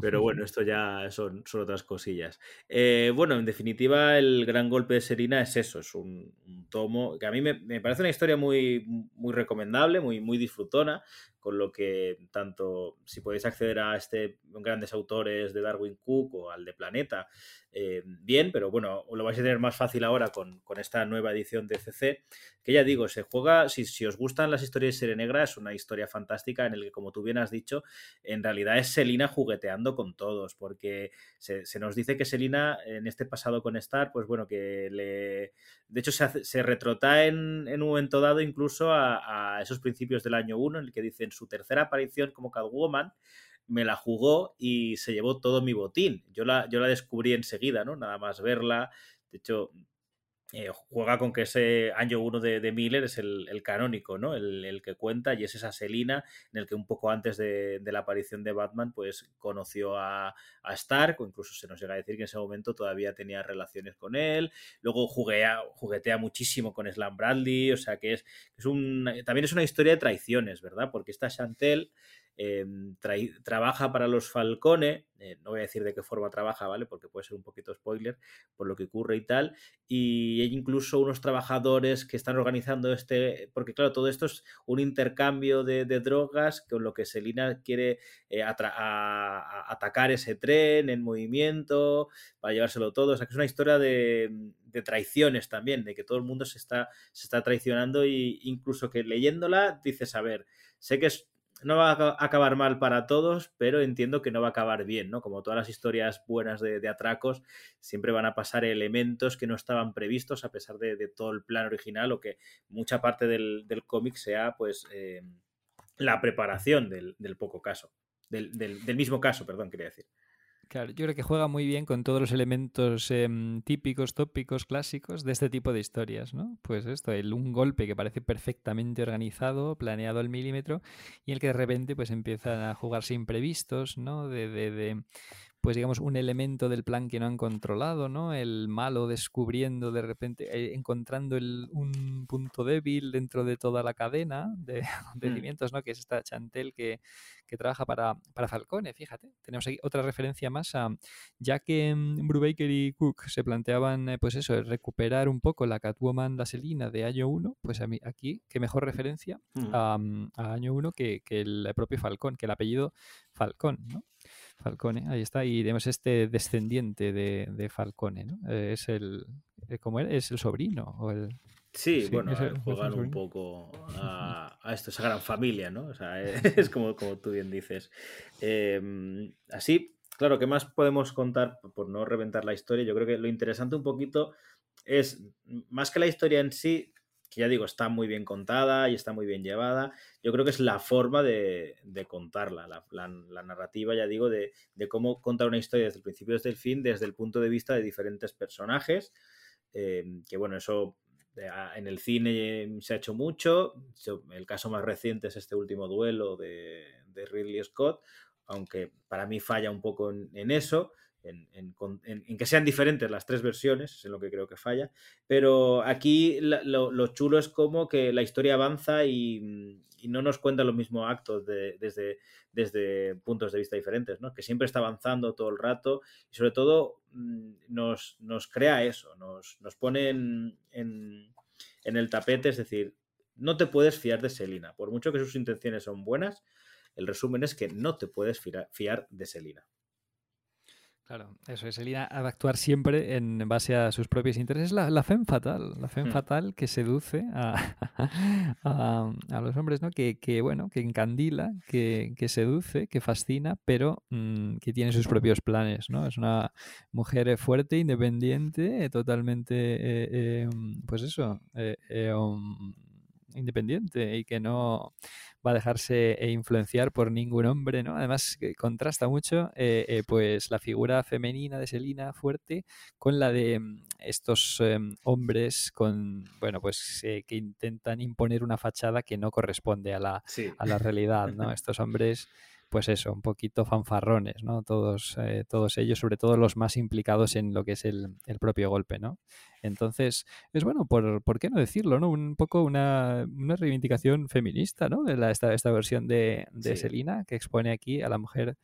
Pero bueno, esto ya son, son otras cosillas. Eh, bueno, en definitiva, el gran golpe de Serina es eso, es un, un tomo que a mí me, me parece una historia muy, muy recomendable, muy, muy disfrutona, con lo que tanto si podéis acceder a este grandes autores de Darwin Cook o al de Planeta, eh, bien, pero bueno, lo vais a tener más fácil ahora con, con esta nueva edición de CC, que ya digo, se juega, si, si os gustan las historias de Serie Negra, es una historia fantástica en el que, como tú bien has dicho, en realidad es Selina jugueteando con todos, porque se, nos dice que Selina en este pasado con Star, pues bueno, que le... De hecho, se, hace- se en un momento dado incluso a, a esos principios del año 1, en el que dicen su tercera aparición como Catwoman, me la jugó y se llevó todo mi botín. Yo la, yo la descubrí enseguida, ¿no? Nada más verla. De hecho, eh, juega con que ese año 1 de, de Miller es el, el canónico, ¿no? El, el que cuenta y es esa Selina en el que un poco antes de, la aparición de Batman, pues conoció a, a Stark, o incluso se nos llega a decir que en ese momento todavía tenía relaciones con él. Luego juguea, juguetea muchísimo con Slam Bradley, o sea que es, es un, también es una historia de traiciones, ¿verdad? Porque esta Chantel trai- trabaja para los Falcone, eh, no voy a decir de qué forma trabaja, ¿vale? Porque puede ser un poquito spoiler por lo que ocurre y tal, y hay incluso unos trabajadores que están organizando este, porque claro, todo esto es un intercambio de, drogas con lo que Selina quiere eh, atacar ese tren en movimiento para llevárselo todo, o sea que es una historia de, de traiciones también, de que todo el mundo se está, se está traicionando e incluso que leyéndola dices, a ver, sé que es no va a aca- acabar mal para todos, pero entiendo que no va a acabar bien, ¿no? Como todas las historias buenas de, de atracos, siempre van a pasar elementos que no estaban previstos a pesar de, de todo el plan original o que mucha parte del, del cómic sea, pues, eh, la preparación del, del poco caso. Del- del mismo caso, perdón, quería decir. Claro, yo creo que juega muy bien con todos los elementos em, típicos, tópicos, clásicos de este tipo de historias, ¿no? Pues esto, el, un golpe que parece perfectamente organizado, planeado al milímetro, y el que de repente pues empiezan a jugarse imprevistos, ¿no? De, de, de, pues digamos, un elemento del plan que no han controlado, ¿no? El malo descubriendo de repente, eh, encontrando el- un punto débil dentro de toda la cadena de acontecimientos, ¿no? Que es esta Chantel que, que trabaja para, para Falcone, fíjate. Tenemos aquí otra referencia más a, ya que mm, Brubaker y Cook se planteaban, eh, pues eso, recuperar un poco la Catwoman, la Selina de año 1, pues a mí aquí, qué mejor referencia Mm. a, mm, a año 1 que, que el propio Falcón, que el apellido Falcón, ¿no? Falcone, ahí está, y tenemos este descendiente de, de Falcone, ¿no? Eh, es el, eh, ¿cómo era? Es el sobrino o el... Sí, Sí, bueno, ese juegan un poco a, a esto, esa gran familia, ¿no? O sea, eh, es como, como tú bien dices. Eh, así, claro, ¿qué más podemos contar por no reventar la historia? Yo creo que lo interesante un poquito es, más que la historia en sí, que ya digo, está muy bien contada y está muy bien llevada, yo creo que es la forma de, de contarla, la, la- la narrativa, ya digo, de, de cómo contar una historia desde el principio desde el fin, desde el punto de vista de diferentes personajes, eh, que bueno, eso a- en el cine eh, se ha hecho mucho. El caso más reciente es este último duelo de, de Ridley Scott, aunque para mí falla un poco en, en eso, en, en en- en que sean diferentes las tres versiones, es en lo que creo que falla. Pero aquí lo, lo chulo es como que la historia avanza y, no nos cuenta los mismos actos desde, desde puntos de vista diferentes, ¿no? Que siempre está avanzando todo el rato y sobre todo mm, nos, nos crea eso, nos, nos pone en, en, el tapete, es decir, no te puedes fiar de Selina. Por mucho que sus intenciones son buenas, el resumen es que no te puedes fiar de Selina. Claro, eso es. Elina actuar siempre en base a sus propios intereses. La, la femme fatal, la femme hmm. fatal que seduce a, los hombres, ¿no? Que, bueno, que encandila, que, seduce, que fascina, pero mm, que tiene sus propios planes, ¿no? Es una mujer fuerte, independiente, totalmente, eh, pues eso, eh, eh, um, independiente y que no va a dejarse eh, influenciar por ningún hombre, ¿no? Además, contrasta mucho eh, eh, pues la figura femenina de Selina fuerte con la de mm, estos em, hombres con, bueno, pues que intentan imponer una fachada que no corresponde a la, a la realidad, ¿no? Estos hombres pues eso, un poquito fanfarrones, ¿no? Todos, eh, todos ellos, sobre todo los más implicados en lo que es el, propio golpe, ¿no? Entonces, es bueno, por, ¿por qué no decirlo, ¿no? Un poco una, reivindicación feminista, ¿no? De la, esta, esta versión de, de Selina, que expone aquí a la mujer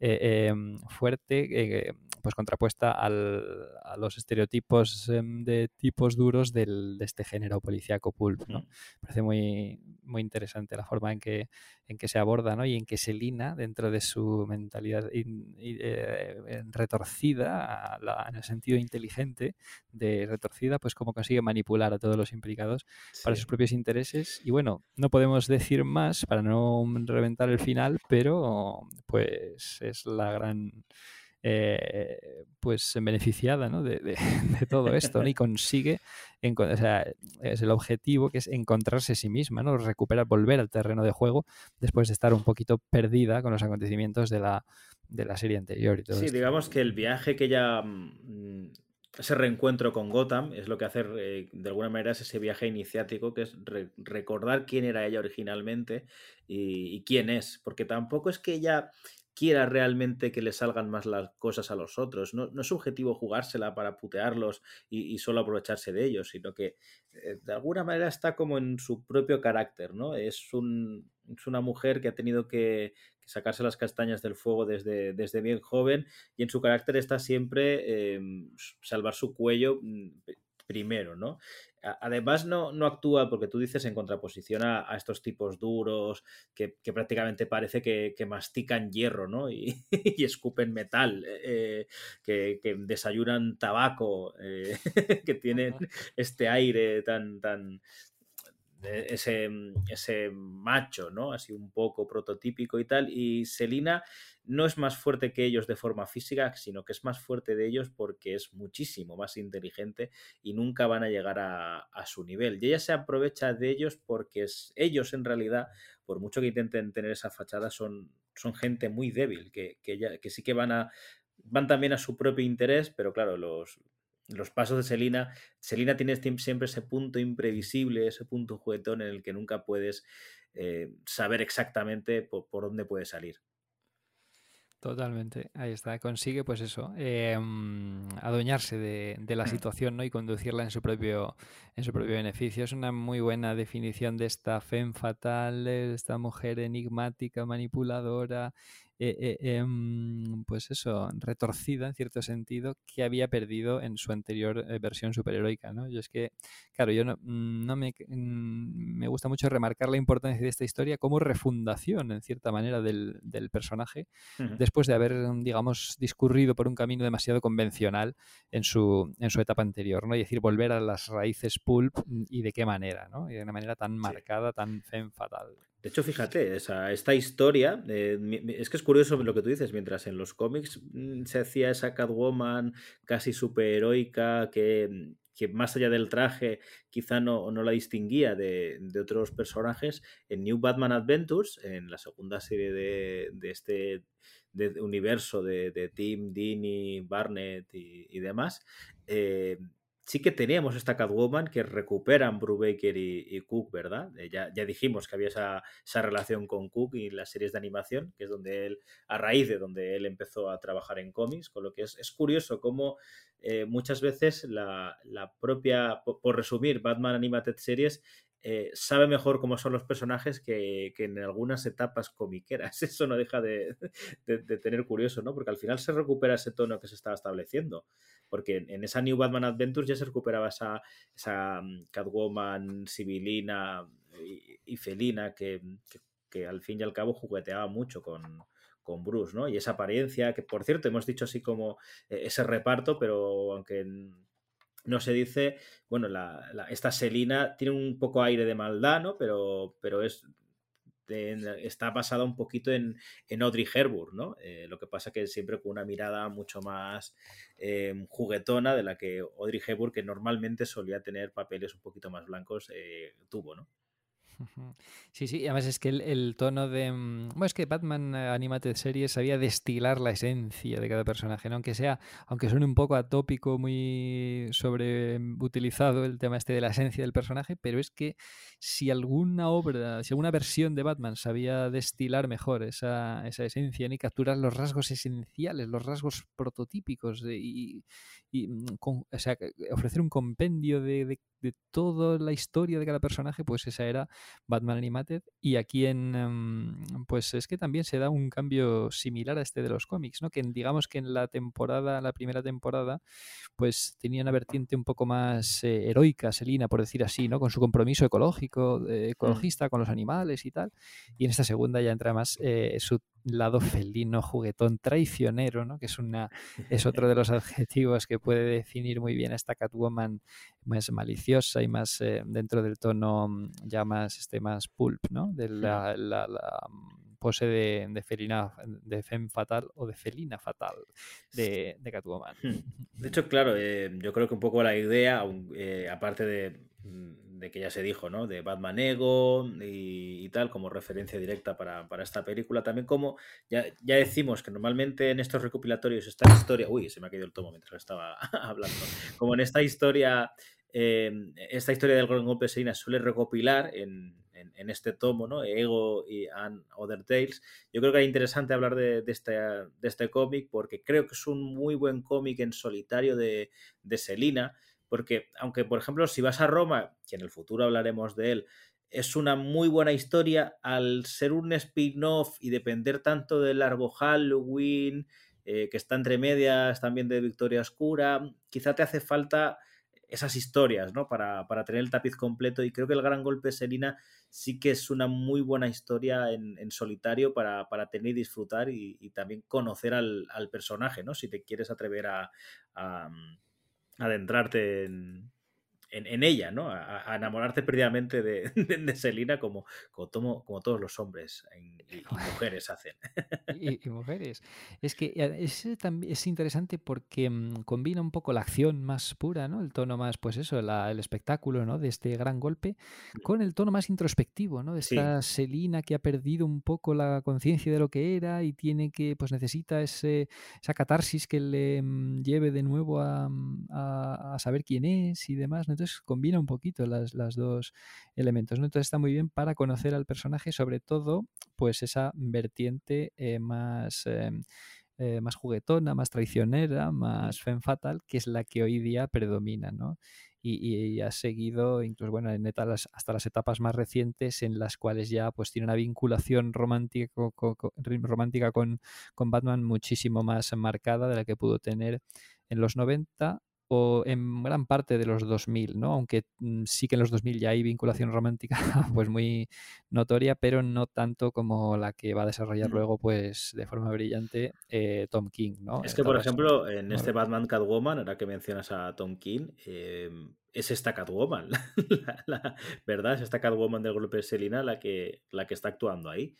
eh, em, fuerte, eh, pues contrapuesta al, a los estereotipos em, de tipos duros del, de este género policíaco pulp. ¿no? Parece muy, muy interesante la forma en que, en que se aborda ¿no? y en que se lina dentro de su mentalidad eh, retorcida, en el sentido inteligente de retorcida, pues cómo consigue manipular a todos los implicados para sus propios intereses. Y bueno, no podemos decir más para no reventar el final, pero pues es la gran eh, pues beneficiada de, todo esto y consigue, o sea, es el objetivo que es encontrarse a sí misma, ¿no? recuperar, volver al terreno de juego después de estar un poquito perdida con los acontecimientos de la, de la serie anterior. Y todo sí, digamos que el viaje que ya... Mm, ese reencuentro con Gotham es lo que hace eh, de alguna manera es ese viaje iniciático que es recordar quién era ella originalmente y, y, quién es porque tampoco es que ella quiera realmente que le salgan más las cosas a los otros. No, es objetivo jugársela para putearlos y, solo aprovecharse de ellos, sino que eh, de alguna manera está como en su propio carácter, ¿no? Es, un, es una mujer que ha tenido que, sacarse las castañas del fuego desde, desde bien joven y en su carácter está siempre em, salvar su cuello mm, primero, ¿no? Además, no, no actúa, porque tú dices, en contraposición a, estos tipos duros que, prácticamente parece que, mastican hierro, ¿no? Y, escupen metal, eh, que, desayunan tabaco, eh, que tienen este aire tan, tan, ese, ese macho, ¿no? Así un poco prototípico y tal. Y Selina no es más fuerte que ellos de forma física, sino que es más fuerte de ellos porque es muchísimo más inteligente y nunca van a llegar a, su nivel. Y ella se aprovecha de ellos porque es, ellos en realidad, por mucho que intenten tener esa fachada, son, son gente muy débil, que, que, que sí que van a van también a su propio interés, pero claro, los, los pasos de Selina, Selina tiene siempre ese punto imprevisible, ese punto juguetón en el que nunca puedes eh, saber exactamente por, dónde puede salir. Totalmente, ahí está. Consigue, pues eso, em, adueñarse de, la situación ¿no? y conducirla en su, propio, en su propio beneficio. Es una muy buena definición de esta femme fatal, de esta mujer enigmática, manipuladora, eh, eh, em, pues eso, retorcida en cierto sentido que había perdido en su anterior eh, versión superheroica, ¿no? Yo es que, claro, yo no, mm, no me, mm, me, gusta mucho remarcar la importancia de esta historia como refundación, en cierta manera, del, del personaje, después de haber, digamos, discurrido por un camino demasiado convencional en su, en su etapa anterior, ¿no? Y decir, volver a las raíces pulp mm, y de qué manera, ¿no? Y de una manera tan marcada, tan fem fatal. De hecho, fíjate, esa, esta historia, eh, es que es curioso lo que tú dices, mientras en los cómics mm, se hacía esa Catwoman casi superheroica que, mm, que más allá del traje quizá no, no la distinguía de, de, otros personajes, en New Batman Adventures, en la segunda serie de, de este universo de, de Tim, Dini, Barnett y, y demás, eh, sí que teníamos esta Catwoman que recuperan Brubaker y, y Cook, ¿verdad? Eh, ya, ya, dijimos que había esa, esa, relación con Cook y las series de animación, que es donde él, a raíz de donde él empezó a trabajar en cómics, con lo que es, es curioso cómo eh, muchas veces la, la propia, por, resumir, Batman Animated Series eh, sabe mejor cómo son los personajes que, en algunas etapas comiqueras. Eso no deja de, tener curioso, ¿no? Porque al final se recupera ese tono que se estaba estableciendo. Porque en, esa New Batman Adventures ya se recuperaba esa, esa mm, Catwoman civilina y, felina que, al fin y al cabo jugueteaba mucho con, con Bruce, ¿no? Y esa apariencia, que por cierto hemos dicho así como eh, ese reparto, pero aunque no se dice, bueno, la, esta Selina tiene un poco aire de maldad, ¿no? Pero, pero es está basada un poquito en, en Audrey Hepburn, ¿no? Eh, lo que pasa que siempre con una mirada mucho más em, juguetona de la que Audrey Hepburn, que normalmente solía tener papeles un poquito más blancos, eh, tuvo, ¿no? Sí, sí, además es que el, tono de... Mm, bueno, es que Batman eh, Animated Series sabía destilar la esencia de cada personaje, ¿no? Aunque sea, aunque suene un poco atópico, muy sobreutilizado el tema este de la esencia del personaje, pero es que si alguna obra, si alguna versión de Batman sabía destilar mejor esa, esa esencia y capturar los rasgos esenciales, los rasgos prototípicos y, mm, o sea, ofrecer un compendio de de toda la historia de cada personaje, pues esa era Batman Animated. Y aquí en, em, pues es que también se da un cambio similar a este de los cómics, ¿no? Que digamos que en la temporada, la primera temporada, pues tenía una vertiente un poco más eh, heroica, Selina, por decir así, ¿no? Con su compromiso ecológico, mm. ecologista con los animales y tal. Y en esta segunda ya entra más eh, su lado felino, juguetón, traicionero, ¿no? que es, una, es otro de los adjetivos que puede definir muy bien a esta Catwoman más maliciosa y más eh, dentro del tono mm, ya más, este, más pulp, ¿no? de la, la, mm, pose de, de, felina, de femme fatal o de felina fatal de, de Catwoman. Hmm. De hecho, claro, eh, yo creo que un poco la idea, eh, aparte de mm, de que ya se dijo, ¿no? De Batman Ego y, tal, como referencia directa para, esta película. También como ya, ya, decimos que normalmente en estos recopilatorios esta historia... Uy, se me ha caído el tomo mientras estaba hablando. Como en esta historia, em, esta historia del Gran Golpe Serina suele recopilar en, en, este tomo, ¿no? Ego y and Other Tales. Yo creo que era interesante hablar de, este, de este cómic porque creo que es un muy buen cómic en solitario de, de Selina porque aunque, por ejemplo, si vas a Roma, que en el futuro hablaremos de él, es una muy buena historia, al ser un spin-off y depender tanto del largo Halloween, eh, que está entre medias también de Victoria Oscura, quizá te hace falta esas historias, ¿no? Para, tener el tapiz completo. Y creo que el gran golpe de Selina sí que es una muy buena historia en, solitario para, tener y disfrutar y, también conocer al, personaje, ¿no? Si te quieres atrever a adentrarte en, en, ella, ¿no? A, enamorarte perdidamente de, de, Selina como, como, como, todos los hombres y, mujeres hacen. Y, mujeres. Es que eh, es, es interesante porque mm, combina un poco la acción más pura, ¿no? El tono más, pues eso, el espectáculo, ¿no? De este gran golpe, con el tono más introspectivo, ¿no? De esta Selina que ha perdido un poco la conciencia de lo que era y tiene que, pues necesita ese, esa catarsis que le mm, lleve de nuevo a, mm, a, a saber quién es y demás, ¿no? Entonces combina un poquito las, dos elementos. Entonces está muy bien para conocer al personaje, sobre todo, pues esa vertiente eh, más... Em, eh, más juguetona, más traicionera, más femme fatal, que es la que hoy día predomina, ¿no? Y, ha seguido, incluso bueno, en hasta las etapas más recientes en las cuales ya pues tiene una vinculación romántica, romántica con, con Batman muchísimo más marcada de la que pudo tener en los 90 o en gran parte de los 2000, ¿no? Aunque mm, sí que en los 2000 ya hay vinculación romántica pues muy notoria, pero no tanto como la que va a desarrollar luego pues de forma brillante eh, Tom King, ¿no? Es que, por ejemplo, en este Batman Catwoman, ahora que mencionas a Tom King, em, es esta Catwoman, la, ¿verdad? Es esta Catwoman del grupo de Selina la que, la que está actuando ahí.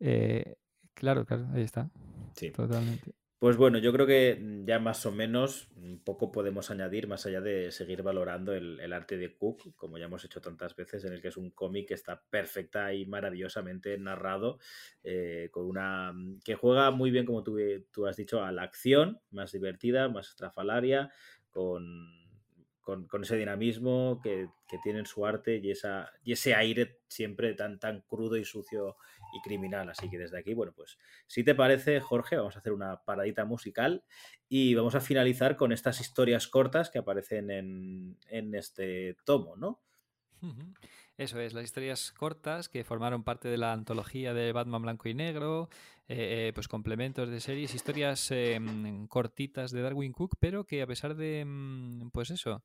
Eh, claro, claro, ahí está. Sí. Totalmente. Pues bueno, yo creo que mm, ya más o menos un poco podemos añadir, más allá de seguir valorando el, arte de Cook, como ya hemos hecho tantas veces, en el que es un cómic que está perfecta y maravillosamente narrado, eh, con una mm, que juega muy bien, como tú, tú has dicho, a la acción, más divertida, más estrafalaria, con con, ese dinamismo que, que tienen su arte y, esa, y ese aire siempre tan, tan crudo y sucio y criminal. Así que desde aquí, bueno, pues si te parece, Jorge, vamos a hacer una paradita musical y vamos a finalizar con estas historias cortas que aparecen en, en este tomo, ¿no? Eso es, las historias cortas que formaron parte de la antología de Batman Blanco y Negro, eh, pues complementos de series, historias mm, cortitas de Darwin Cook, pero que a pesar de, mm, pues eso,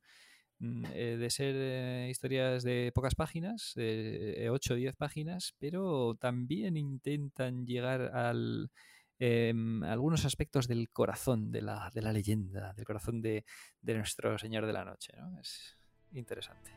mm, eh, de ser eh, historias de pocas páginas, 8 o 10 páginas, pero también intentan llegar al, em, algunos aspectos del corazón de la, de la leyenda, del corazón de, de nuestro Señor de la Noche. ¿no? Es interesante.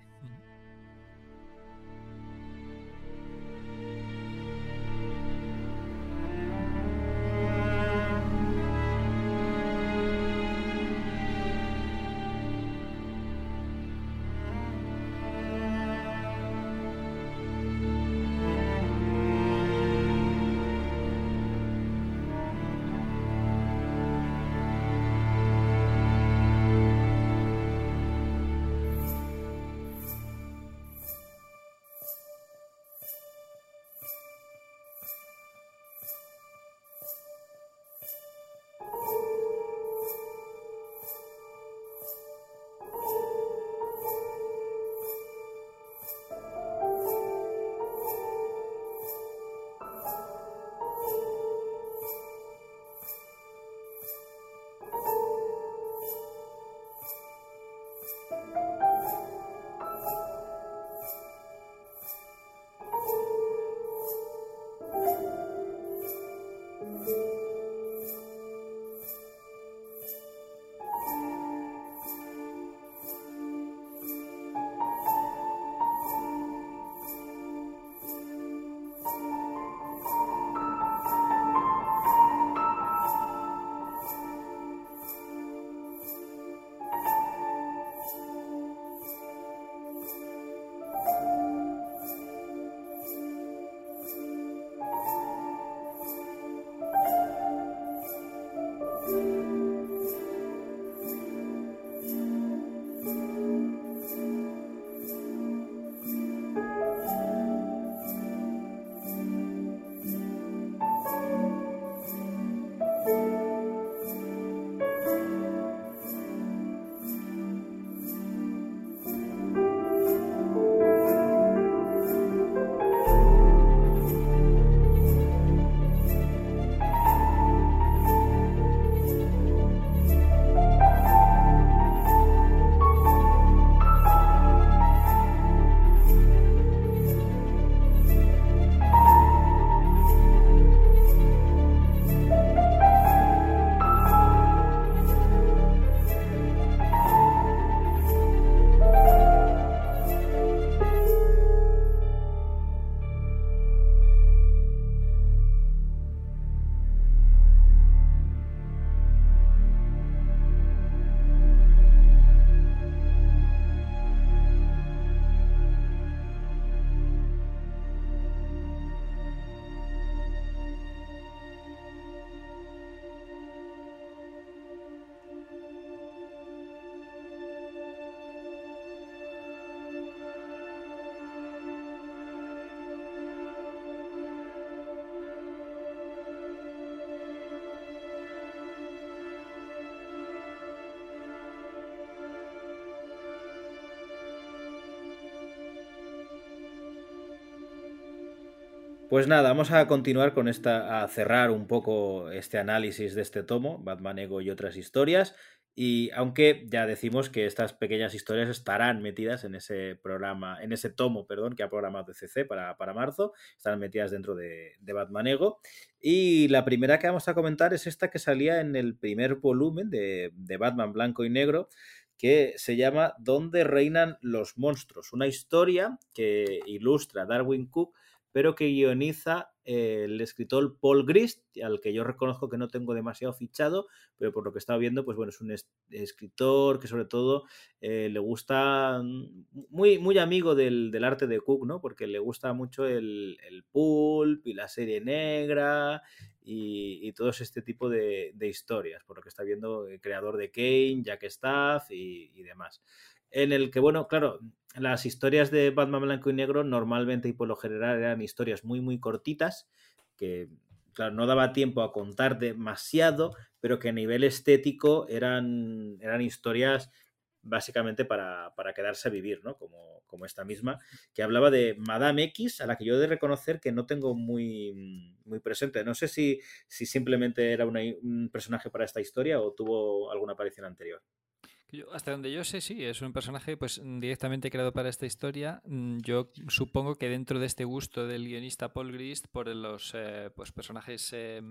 Pues nada, vamos a continuar con esta, a cerrar un poco este análisis de este tomo, Batman Ego y otras historias. Y aunque ya decimos que estas pequeñas historias estarán metidas en ese programa, en ese tomo, perdón, que ha programado CC para, para marzo, estarán metidas dentro de, Batman Ego. Y la primera que vamos a comentar es esta que salía en el primer volumen de, de Batman Blanco y Negro, que se llama ¿Dónde reinan los monstruos? Una historia que ilustra Darwin Cook pero que guioniza eh, el escritor Paul Grist, al que yo reconozco que no tengo demasiado fichado, pero por lo que he estado viendo, pues bueno, es un es escritor que sobre todo eh, le gusta, muy, muy amigo del, del, arte de Cook, ¿no? Porque le gusta mucho el, el pulp y la serie negra y, y todo este tipo de, historias, por lo que está viendo el creador de Kane, Jack Staff y, y demás. En el que, bueno, claro, las historias de Batman blanco y negro normalmente y por lo general eran historias muy, muy cortitas, que, claro, no daba tiempo a contar demasiado, pero que a nivel estético eran, eran historias básicamente para, para, quedarse a vivir, ¿no? Como, como, esta misma, que hablaba de Madame X, a la que yo he de reconocer que no tengo muy, muy presente. No sé si, si simplemente era un personaje para esta historia o tuvo alguna aparición anterior. Yo, hasta donde yo sé, sí, es un personaje pues directamente creado para esta historia. Mm, yo supongo que dentro de este gusto del guionista Paul Grist por los eh, pues personajes eh,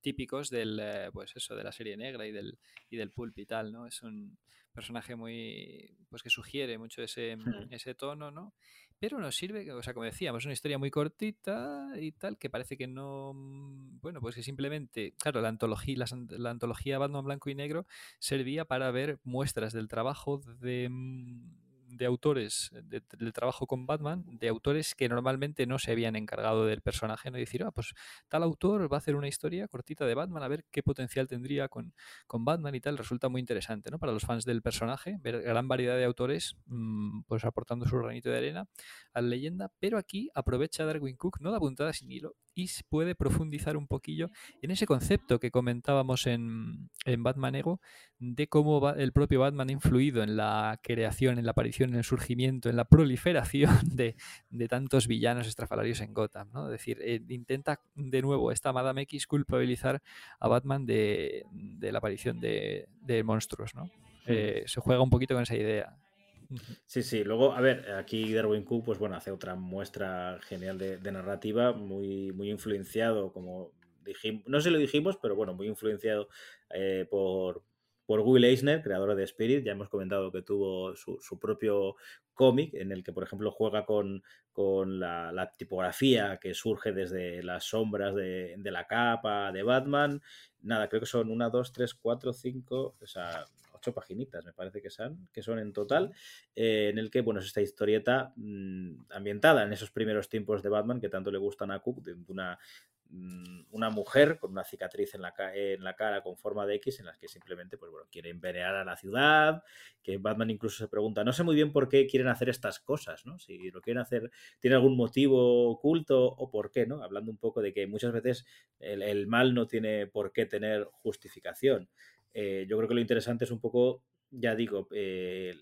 típicos del eh, pues eso de la serie negra y del y del pulp y tal, ¿no? Es un personaje muy pues que sugiere mucho ese, ese tono, ¿no? Pero nos sirve, o sea, como decíamos, una historia muy cortita y tal, que parece que no, mm, bueno, pues que simplemente, claro, la antología, la, la antología Batman Blanco y Negro servía para ver muestras del trabajo de mm, de autores de, del trabajo con Batman, de autores que normalmente no se habían encargado del personaje, no y decir, ah, pues tal autor va a hacer una historia cortita de Batman, a ver qué potencial tendría con, con Batman y tal, resulta muy interesante, ¿no? Para los fans del personaje, ver gran variedad de autores, mmm, pues aportando su granito de arena a la leyenda, pero aquí aprovecha Darwin Cook, no da puntada sin hilo, y puede profundizar un poquillo en ese concepto que comentábamos en, en Batman Ego, de cómo va, el propio Batman ha influido en la creación, en la aparición, en el surgimiento, en la proliferación de, de tantos villanos estrafalarios en Gotham. ¿no? Es decir, eh, intenta de nuevo esta Madame X culpabilizar a Batman de, de la aparición de, de monstruos. ¿no? Eh, se juega un poquito con esa idea. Sí, sí. Luego, a ver, aquí Darwin Cook, pues bueno, hace otra muestra genial de, narrativa, muy, muy influenciado, como dijimos, no sé lo dijimos, pero bueno, muy influenciado eh, por, por Will Eisner, creador de Spirit. Ya hemos comentado que tuvo su, su propio cómic en el que, por ejemplo, juega con, con la, la, tipografía que surge desde las sombras de, de, la capa de Batman. Nada, creo que son una, dos, tres, cuatro, cinco, o sea, ocho paginitas, me parece que son, que son en total, eh, en el que, bueno, es esta historieta mmm, ambientada en esos primeros tiempos de Batman que tanto le gustan a Cook, de una Mm, una mujer con una cicatriz en la, en la, cara con forma de X en las que simplemente pues bueno, quiere envenenar a la ciudad, que Batman incluso se pregunta, no sé muy bien por qué quieren hacer estas cosas, ¿no? Si lo quieren hacer, tiene algún motivo oculto o por qué, ¿no? Hablando un poco de que muchas veces el, el mal no tiene por qué tener justificación. Eh, yo creo que lo interesante es un poco, ya digo, eh,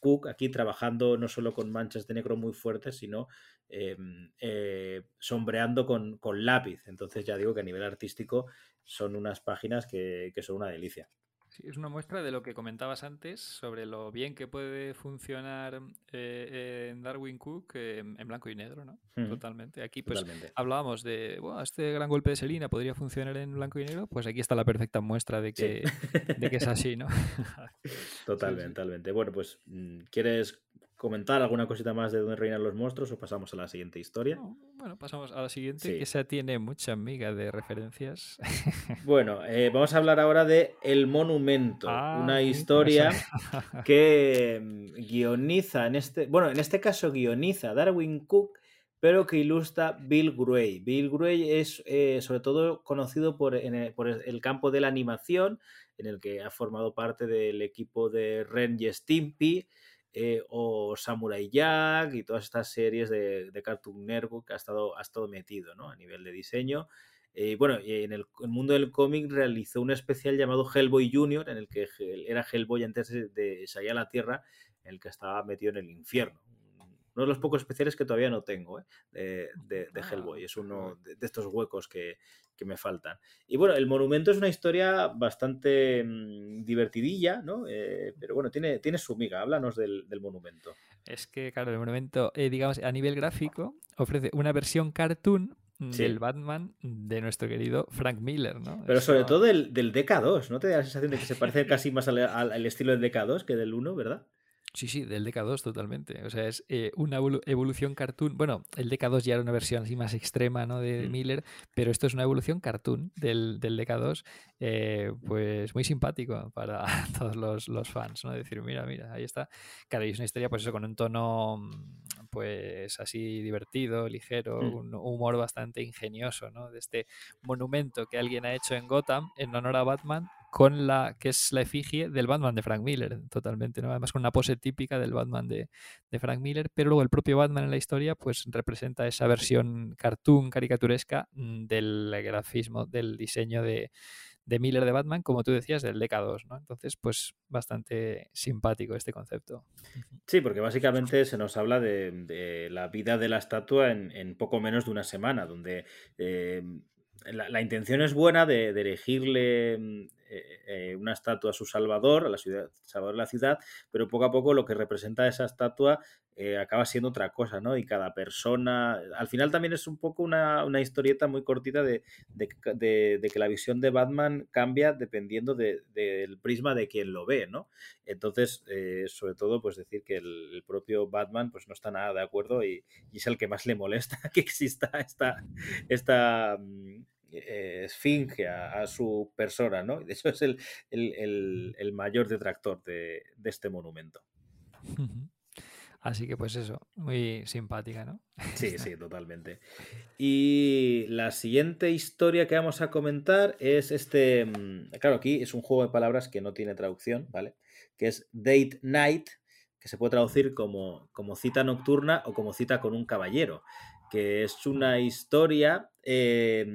Cook aquí trabajando no solo con manchas de negro muy fuertes, sino eh, eh, sombreando con, con, lápiz. Entonces ya digo que a nivel artístico son unas páginas que, que son una delicia. Sí, es una muestra de lo que comentabas antes sobre lo bien que puede funcionar eh, en Darwin Cook eh, en blanco y negro, ¿no? Mm. Totalmente. Aquí pues Totalmente. hablábamos de, bueno, este gran golpe de Selina podría funcionar en blanco y negro, pues aquí está la perfecta muestra de que, sí. de que es así, ¿no? totalmente, sí, totalmente. Bueno, pues, mm, ¿quieres comentar alguna cosita más de dónde reinan los monstruos o pasamos a la siguiente historia? No, bueno, pasamos a la siguiente, sí. que esa tiene mucha amiga de referencias. Bueno, eh, vamos a hablar ahora de El Monumento, ah, una historia que mm, guioniza en este, bueno, en este caso guioniza Darwin Cook, pero que ilustra Bill Gray. Bill Gray es eh, sobre todo conocido por, el, por el campo de la animación, en el que ha formado parte del equipo de Ren y Stimpy, eh, o Samurai Jack y todas estas series de, de, Cartoon Network que ha estado, ha estado metido ¿no? a nivel de diseño. Eh, bueno, en el, el, mundo del cómic realizó un especial llamado Hellboy Jr., en el que era Hellboy antes de salir a la Tierra, en el que estaba metido en el infierno uno de los pocos especiales que todavía no tengo ¿eh? de, de, de, Hellboy. Es uno de, de estos huecos que, que, me faltan. Y bueno, el monumento es una historia bastante mmm, divertidilla, ¿no? Eh, pero bueno, tiene, tiene su miga. Háblanos del, del monumento. Es que, claro, el monumento, eh, digamos, a nivel gráfico, ofrece una versión cartoon Sí. del Batman de nuestro querido Frank Miller, ¿no? Pero sobre todo del, del DK2, ¿no te da la sensación de que se parece casi más al, al, al estilo del DK2 que del 1, ¿verdad? Sí, sí, del DK2 totalmente. O sea, es eh, una evolución cartoon. Bueno, el DK2 ya era una versión así más extrema ¿no? de mm. Miller, pero esto es una evolución cartoon del, del DK2, eh, pues muy simpático para todos los, los, fans, ¿no? Decir, mira, mira, ahí está. Claro, y es una historia, pues eso, con un tono, pues así divertido, ligero, mm. un humor bastante ingenioso, ¿no? De este monumento que alguien ha hecho en Gotham en honor a Batman con la que es la efigie del Batman de Frank Miller, totalmente, ¿no? Además con una pose típica del Batman de, de Frank Miller, pero luego el propio Batman en la historia pues representa esa versión cartoon, caricaturesca mm, del grafismo, del diseño de, de Miller de Batman, como tú decías, del DK2, ¿no? Entonces, pues bastante simpático este concepto. Sí, porque básicamente se nos habla de, la vida de la estatua en, poco menos de una semana, donde eh, la, la, intención es buena de, de elegirle mm, eh, eh, una estatua a su Salvador, a la ciudad, Salvador de la ciudad, pero poco a poco lo que representa esa estatua eh, acaba siendo otra cosa, ¿no? Y cada persona, al final también es un poco una, una historieta muy cortita de, de, que la visión de Batman cambia dependiendo del prisma de quien lo ve, ¿no? Entonces, sobre todo, pues decir que el, el, propio Batman pues no está nada de acuerdo y, y, es el que más le molesta que exista esta, esta mm, esfinge a, a, su persona, ¿no? De hecho, es el, el, el mayor detractor de, de, este monumento. Así que pues eso, muy simpática, ¿no? Sí, sí, totalmente. Y la siguiente historia que vamos a comentar es este, mm, claro, aquí es un juego de palabras que no tiene traducción, ¿vale? Que es Date Night, que se puede traducir como, como cita nocturna o como cita con un caballero, que es una historia eh,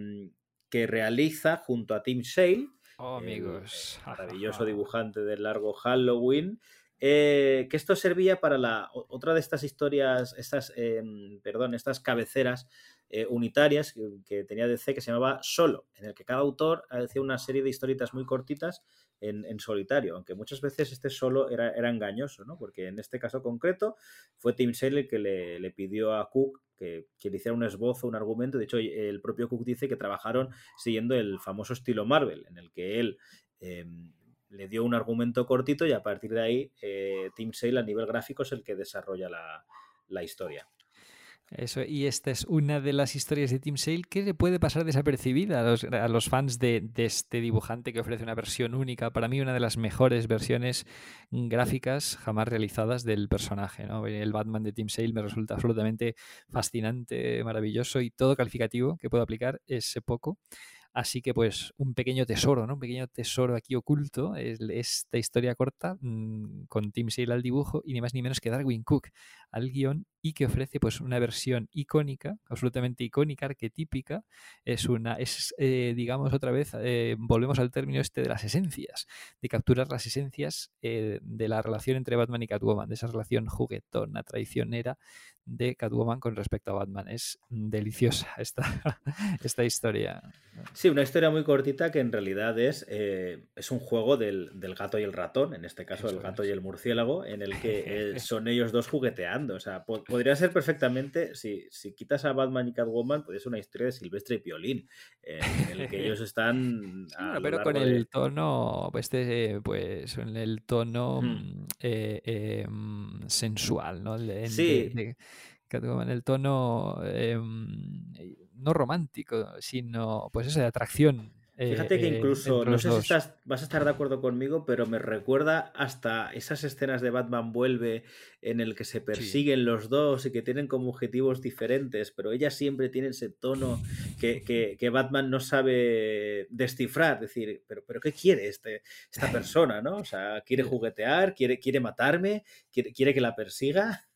que realiza junto a Tim Sale, oh, amigos. El maravilloso dibujante del largo Halloween. Eh, que esto servía para la otra de estas historias, estas, eh, perdón, estas cabeceras eh, unitarias que, que, tenía DC que se llamaba Solo, en el que cada autor hacía una serie de historietas muy cortitas en, en solitario, aunque muchas veces este solo era, era, engañoso, ¿no? Porque en este caso concreto fue Tim Sale el que le, le pidió a Cook que, que, hiciera un esbozo, un argumento. De hecho, el propio Cook dice que trabajaron siguiendo el famoso estilo Marvel, en el que él eh, le dio un argumento cortito y a partir de ahí eh, Tim Sale a nivel gráfico es el que desarrolla la, la historia. Eso, y esta es una de las historias de Tim Sale que le puede pasar desapercibida a los, fans de, de, este dibujante que ofrece una versión única, para mí una de las mejores versiones gráficas jamás realizadas del personaje. ¿no? El Batman de Tim Sale me resulta absolutamente fascinante, maravilloso y todo calificativo que puedo aplicar es poco. Así que pues un pequeño tesoro, ¿no? Un pequeño tesoro aquí oculto es esta historia corta mmm, con Tim Sale al dibujo y ni más ni menos que Darwin Cook al guion y que ofrece pues una versión icónica, absolutamente icónica, arquetípica, es una, es eh, digamos otra vez, eh, volvemos al término este de las esencias, de capturar las esencias eh, de la relación entre Batman y Catwoman, de esa relación juguetona, traicionera de Catwoman con respecto a Batman. Es deliciosa esta, esta historia. Sí, una historia muy cortita que en realidad es, eh, es un juego del, del, gato y el ratón, en este caso Eso el gato es. y el murciélago, en el que eh, son ellos dos jugueteando. O sea, po podría ser perfectamente, si, si, quitas a Batman y Catwoman, podría ser una historia de Silvestre y Piolín, eh, en el que ellos están... Sí, bueno, pero con el de... tono, este, pues, en el tono hmm. mm. sensual, ¿no? Sí. De, de, Catwoman, el tono eh, no romántico, sino pues eso de atracción. Fíjate que eh, incluso, no sé si estás, vas a estar de acuerdo conmigo, pero me recuerda hasta esas escenas de Batman vuelve en el que se persiguen sí. los dos y que tienen como objetivos diferentes, pero ella siempre tiene ese tono que, que, que Batman no sabe descifrar, es decir, pero, pero ¿qué quiere este, esta persona? ¿no? O sea, ¿quiere juguetear? ¿Quiere, quiere matarme? ¿Quiere, quiere que la persiga?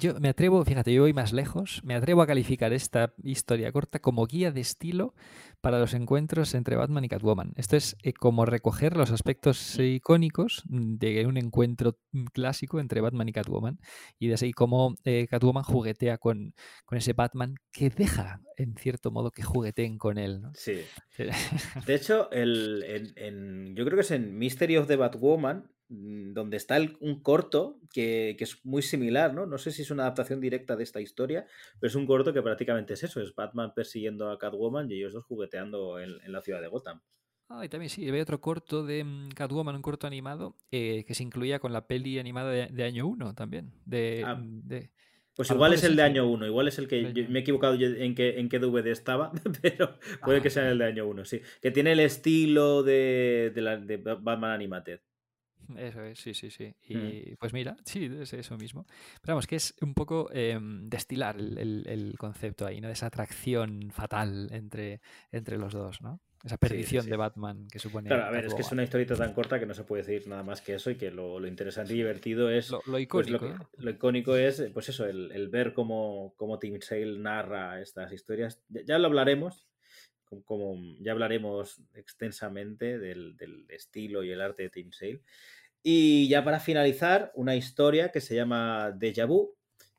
Yo me atrevo, fíjate, yo voy más lejos, me atrevo a calificar esta historia corta como guía de estilo para los encuentros entre Batman y Catwoman. Esto es eh, como recoger los aspectos icónicos de un encuentro clásico entre Batman y Catwoman y de así cómo eh, Catwoman juguetea con, con, ese Batman que deja, en cierto modo, que jugueteen con él. ¿no? Sí. De hecho, el, en, en, yo creo que es en Mystery of the Batwoman Mm, donde está el, un corto que, que, es muy similar, ¿no? No sé si es una adaptación directa de esta historia, pero es un corto que prácticamente es eso, es Batman persiguiendo a Catwoman y ellos dos jugueteando en, en la ciudad de Gotham. Ah, y también sí, había otro corto de um, Catwoman, un corto animado, eh, que se incluía con la peli animada de, de año 1 también. De, ah, mm, de, pues igual es el de año 1, igual es el que yo, me he equivocado en qué, en qué DVD estaba, pero puede ah, que sea el de año 1, sí. Que tiene el estilo de, de, la, de Batman Animated. Eso es, sí, sí, sí. Y mm. pues mira, sí, es eso mismo. Pero vamos, que es un poco eh, destilar el, el, el, concepto ahí, ¿no? De esa atracción fatal entre, entre los dos, ¿no? esa perdición de Batman que supone. Claro, a ver, es que es una historieta tan corta que no se puede decir nada más que eso y que lo, interesante y divertido es. Lo, pues, icónico. lo, icónico es, pues eso, el, ver cómo, cómo Tim Sale narra estas historias. Ya, lo hablaremos, como, ya hablaremos extensamente del, estilo y el arte de Tim Sale. Y ya para finalizar, una historia que se llama Deja Vu,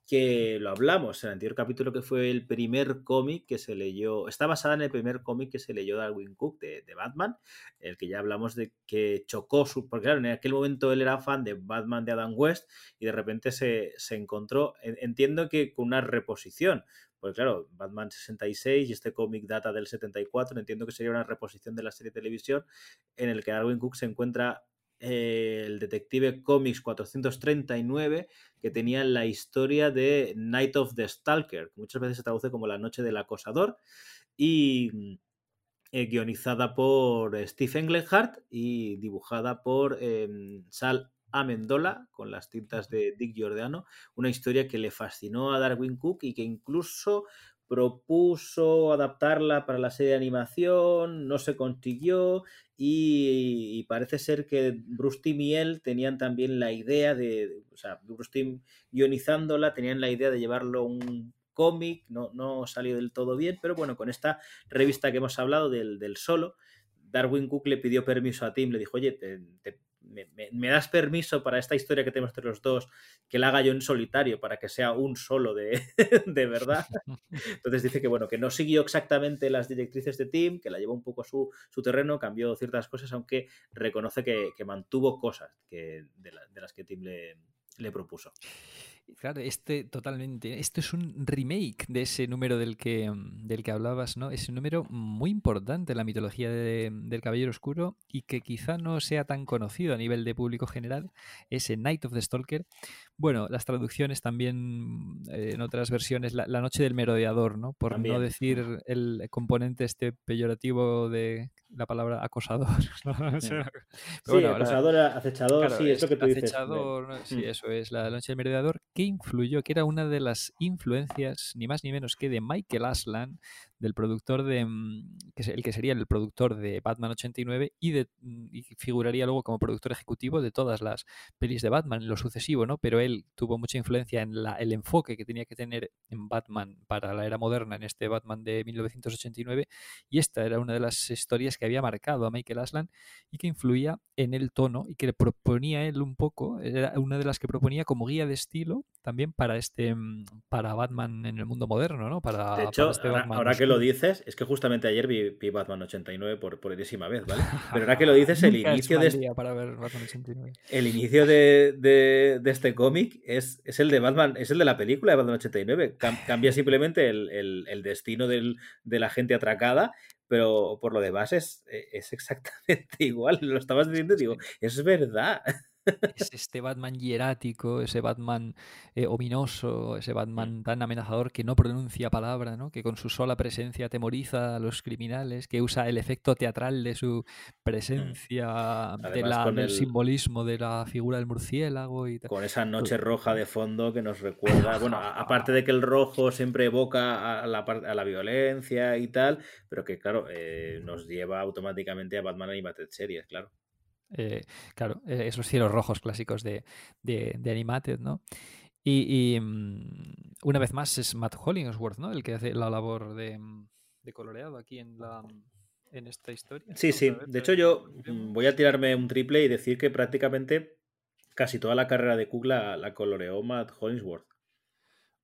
que lo hablamos en el anterior capítulo, que fue el primer cómic que se leyó, está basada en el primer cómic que se leyó de Darwin Cook de, Batman, el que ya hablamos de que chocó su, porque claro, en aquel momento él era fan de Batman de Adam West y de repente se, encontró, entiendo que con una reposición, pues claro, Batman 66 y este cómic data del 74, entiendo que sería una reposición de la serie de televisión en el que Darwin Cook se encuentra el Detective Comics 439, que tenía la historia de Night of the Stalker, que muchas veces se traduce como La Noche del Acosador, y mm, eh, guionizada por Steve Englehart y dibujada por em, Sal Amendola con las tintas de Dick Giordano, una historia que le fascinó a Darwin Cook y que incluso propuso adaptarla para la serie de animación, no se consiguió y, parece ser que Bruce Timm y él tenían también la idea de, o sea, Bruce Timm guionizándola, tenían la idea de llevarlo un cómic, no, no salió del todo bien, pero bueno, con esta revista que hemos hablado del, del solo, Darwin Cook le pidió permiso a Tim, le dijo, oye, te, te me, das permiso para esta historia que tenemos entre los dos, que la haga yo en solitario para que sea un solo de, de verdad. Entonces dice que bueno, que no siguió exactamente las directrices de Tim, que la llevó un poco a su, su terreno, cambió ciertas cosas, aunque reconoce que, que mantuvo cosas que, de, de, las que Tim le, le propuso. Claro, este totalmente. Esto es un remake de ese número del que, mm, del que hablabas, ¿no? Ese número muy importante en la mitología del Caballero Oscuro y que quizá no sea tan conocido a nivel de público general, ese Night of the Stalker. Bueno, las traducciones también eh, en otras versiones, la, Noche del Merodeador, ¿no? Por no decir el componente este peyorativo de la palabra acosador. sí, acosador, acechador, sí, eso que tú acechador, dices. sí, eso es, la Noche del Merodeador, que influyó, que era una de las influencias, ni más ni menos que de Michael Aslan, del productor de. Mm, que es el que sería el productor de Batman 89 y, de, mm, y figuraría luego como productor ejecutivo de todas las pelis de Batman, lo sucesivo, ¿no? Pero él tuvo mucha influencia en la, el enfoque que tenía que tener en Batman para la era moderna, en este Batman de 1989, y esta era una de las historias que había marcado a Michael Aslan y que influía en el tono y que le proponía él un poco, era una de las que proponía como guía de estilo también para este mm, para Batman en el mundo moderno, ¿no? Para, de hecho, este ahora, que lo dices, es que justamente ayer vi, Batman 89 por, por enésima vez, ¿vale? Pero ahora que lo dices, el inicio de este, para ver Batman 89. El inicio de, de, este cómic es, es, el de Batman, es el de la película de Batman 89. cambia simplemente el, el, el destino del, de la gente atracada, pero por lo demás es, es exactamente igual. Lo estabas diciendo y digo, es verdad es este Batman hierático, ese Batman eh, ominoso, ese Batman tan amenazador que no pronuncia palabra, ¿no? que con su sola presencia atemoriza a los criminales, que usa el efecto teatral de su mm. presencia, del simbolismo de la figura del murciélago. Y Con esa noche roja de fondo que nos recuerda, bueno, aparte de que el rojo siempre evoca a la, a la violencia y tal, pero que claro, eh, nos lleva automáticamente a Batman Animated Series, claro. Eh, claro, eh, esos cielos rojos clásicos de, de, Animated, ¿no? Y, mm, una vez más es Matt Hollingsworth, ¿no? El que hace la labor de, mm, de coloreado aquí en la en esta historia. Sí, sí. de hecho, yo mm, voy a tirarme un triple y decir que prácticamente casi toda la carrera de Cook la coloreó Matt Hollingsworth.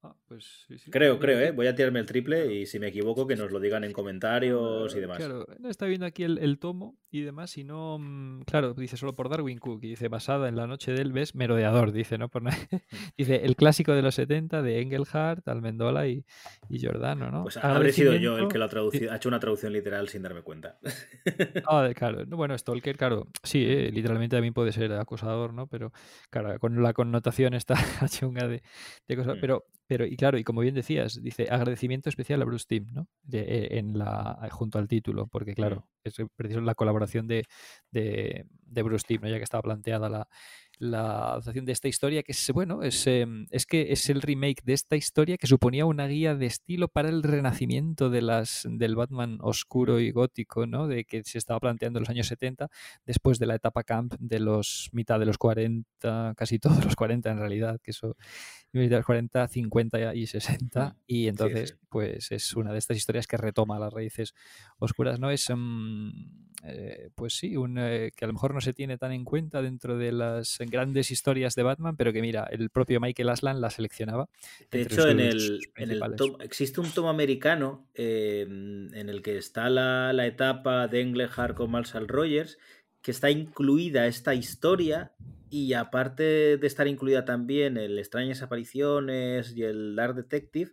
Ah, pues creo, creo, ¿eh? Voy a tirarme el triple y si me equivoco que nos lo digan en comentarios y demás. Claro, está viendo aquí el, tomo y demás y no... Mm, claro, dice solo por Darwin Cook y dice basada en la noche del ves merodeador, dice, ¿no? Por, dice el clásico de los 70 de Engelhardt, Almendola y, y Giordano, ¿no? Pues habré sido yo el que lo ha traducido, ha hecho una traducción literal sin darme cuenta. ah, claro, bueno, Stalker, claro, sí, eh, literalmente también puede ser acosador, ¿no? Pero claro, con la connotación esta chunga de, de cosas, mm. pero pero, y claro, y como bien decías, dice agradecimiento especial a Bruce Timm, ¿no? Eh, en la, junto al título, porque claro, es preciso la colaboración de, de, Bruce Timm, ¿no? ya que estaba planteada la, la adaptación de esta historia, que es, bueno, es, em, es que es el remake de esta historia que suponía una guía de estilo para el renacimiento de las, del Batman oscuro y gótico, ¿no? De que se estaba planteando en los años 70, después de la etapa camp de los mitad de los 40, casi todos los 40 en realidad, que eso mitad de los 40, 50 y 60, y entonces, pues es una de estas historias que retoma las raíces oscuras, ¿no? Es, mm, eh, pues sí, un, eh, que a lo mejor no se tiene tan en cuenta dentro de las grandes historias de Batman, pero que mira, el propio Michael Aslan la seleccionaba. De hecho, en el, en el existe un tomo americano em, en el que está la, la etapa de Englehart con Marshall Rogers, que está incluida esta historia y aparte de estar incluida también el Extrañas Apariciones y el Dark Detective,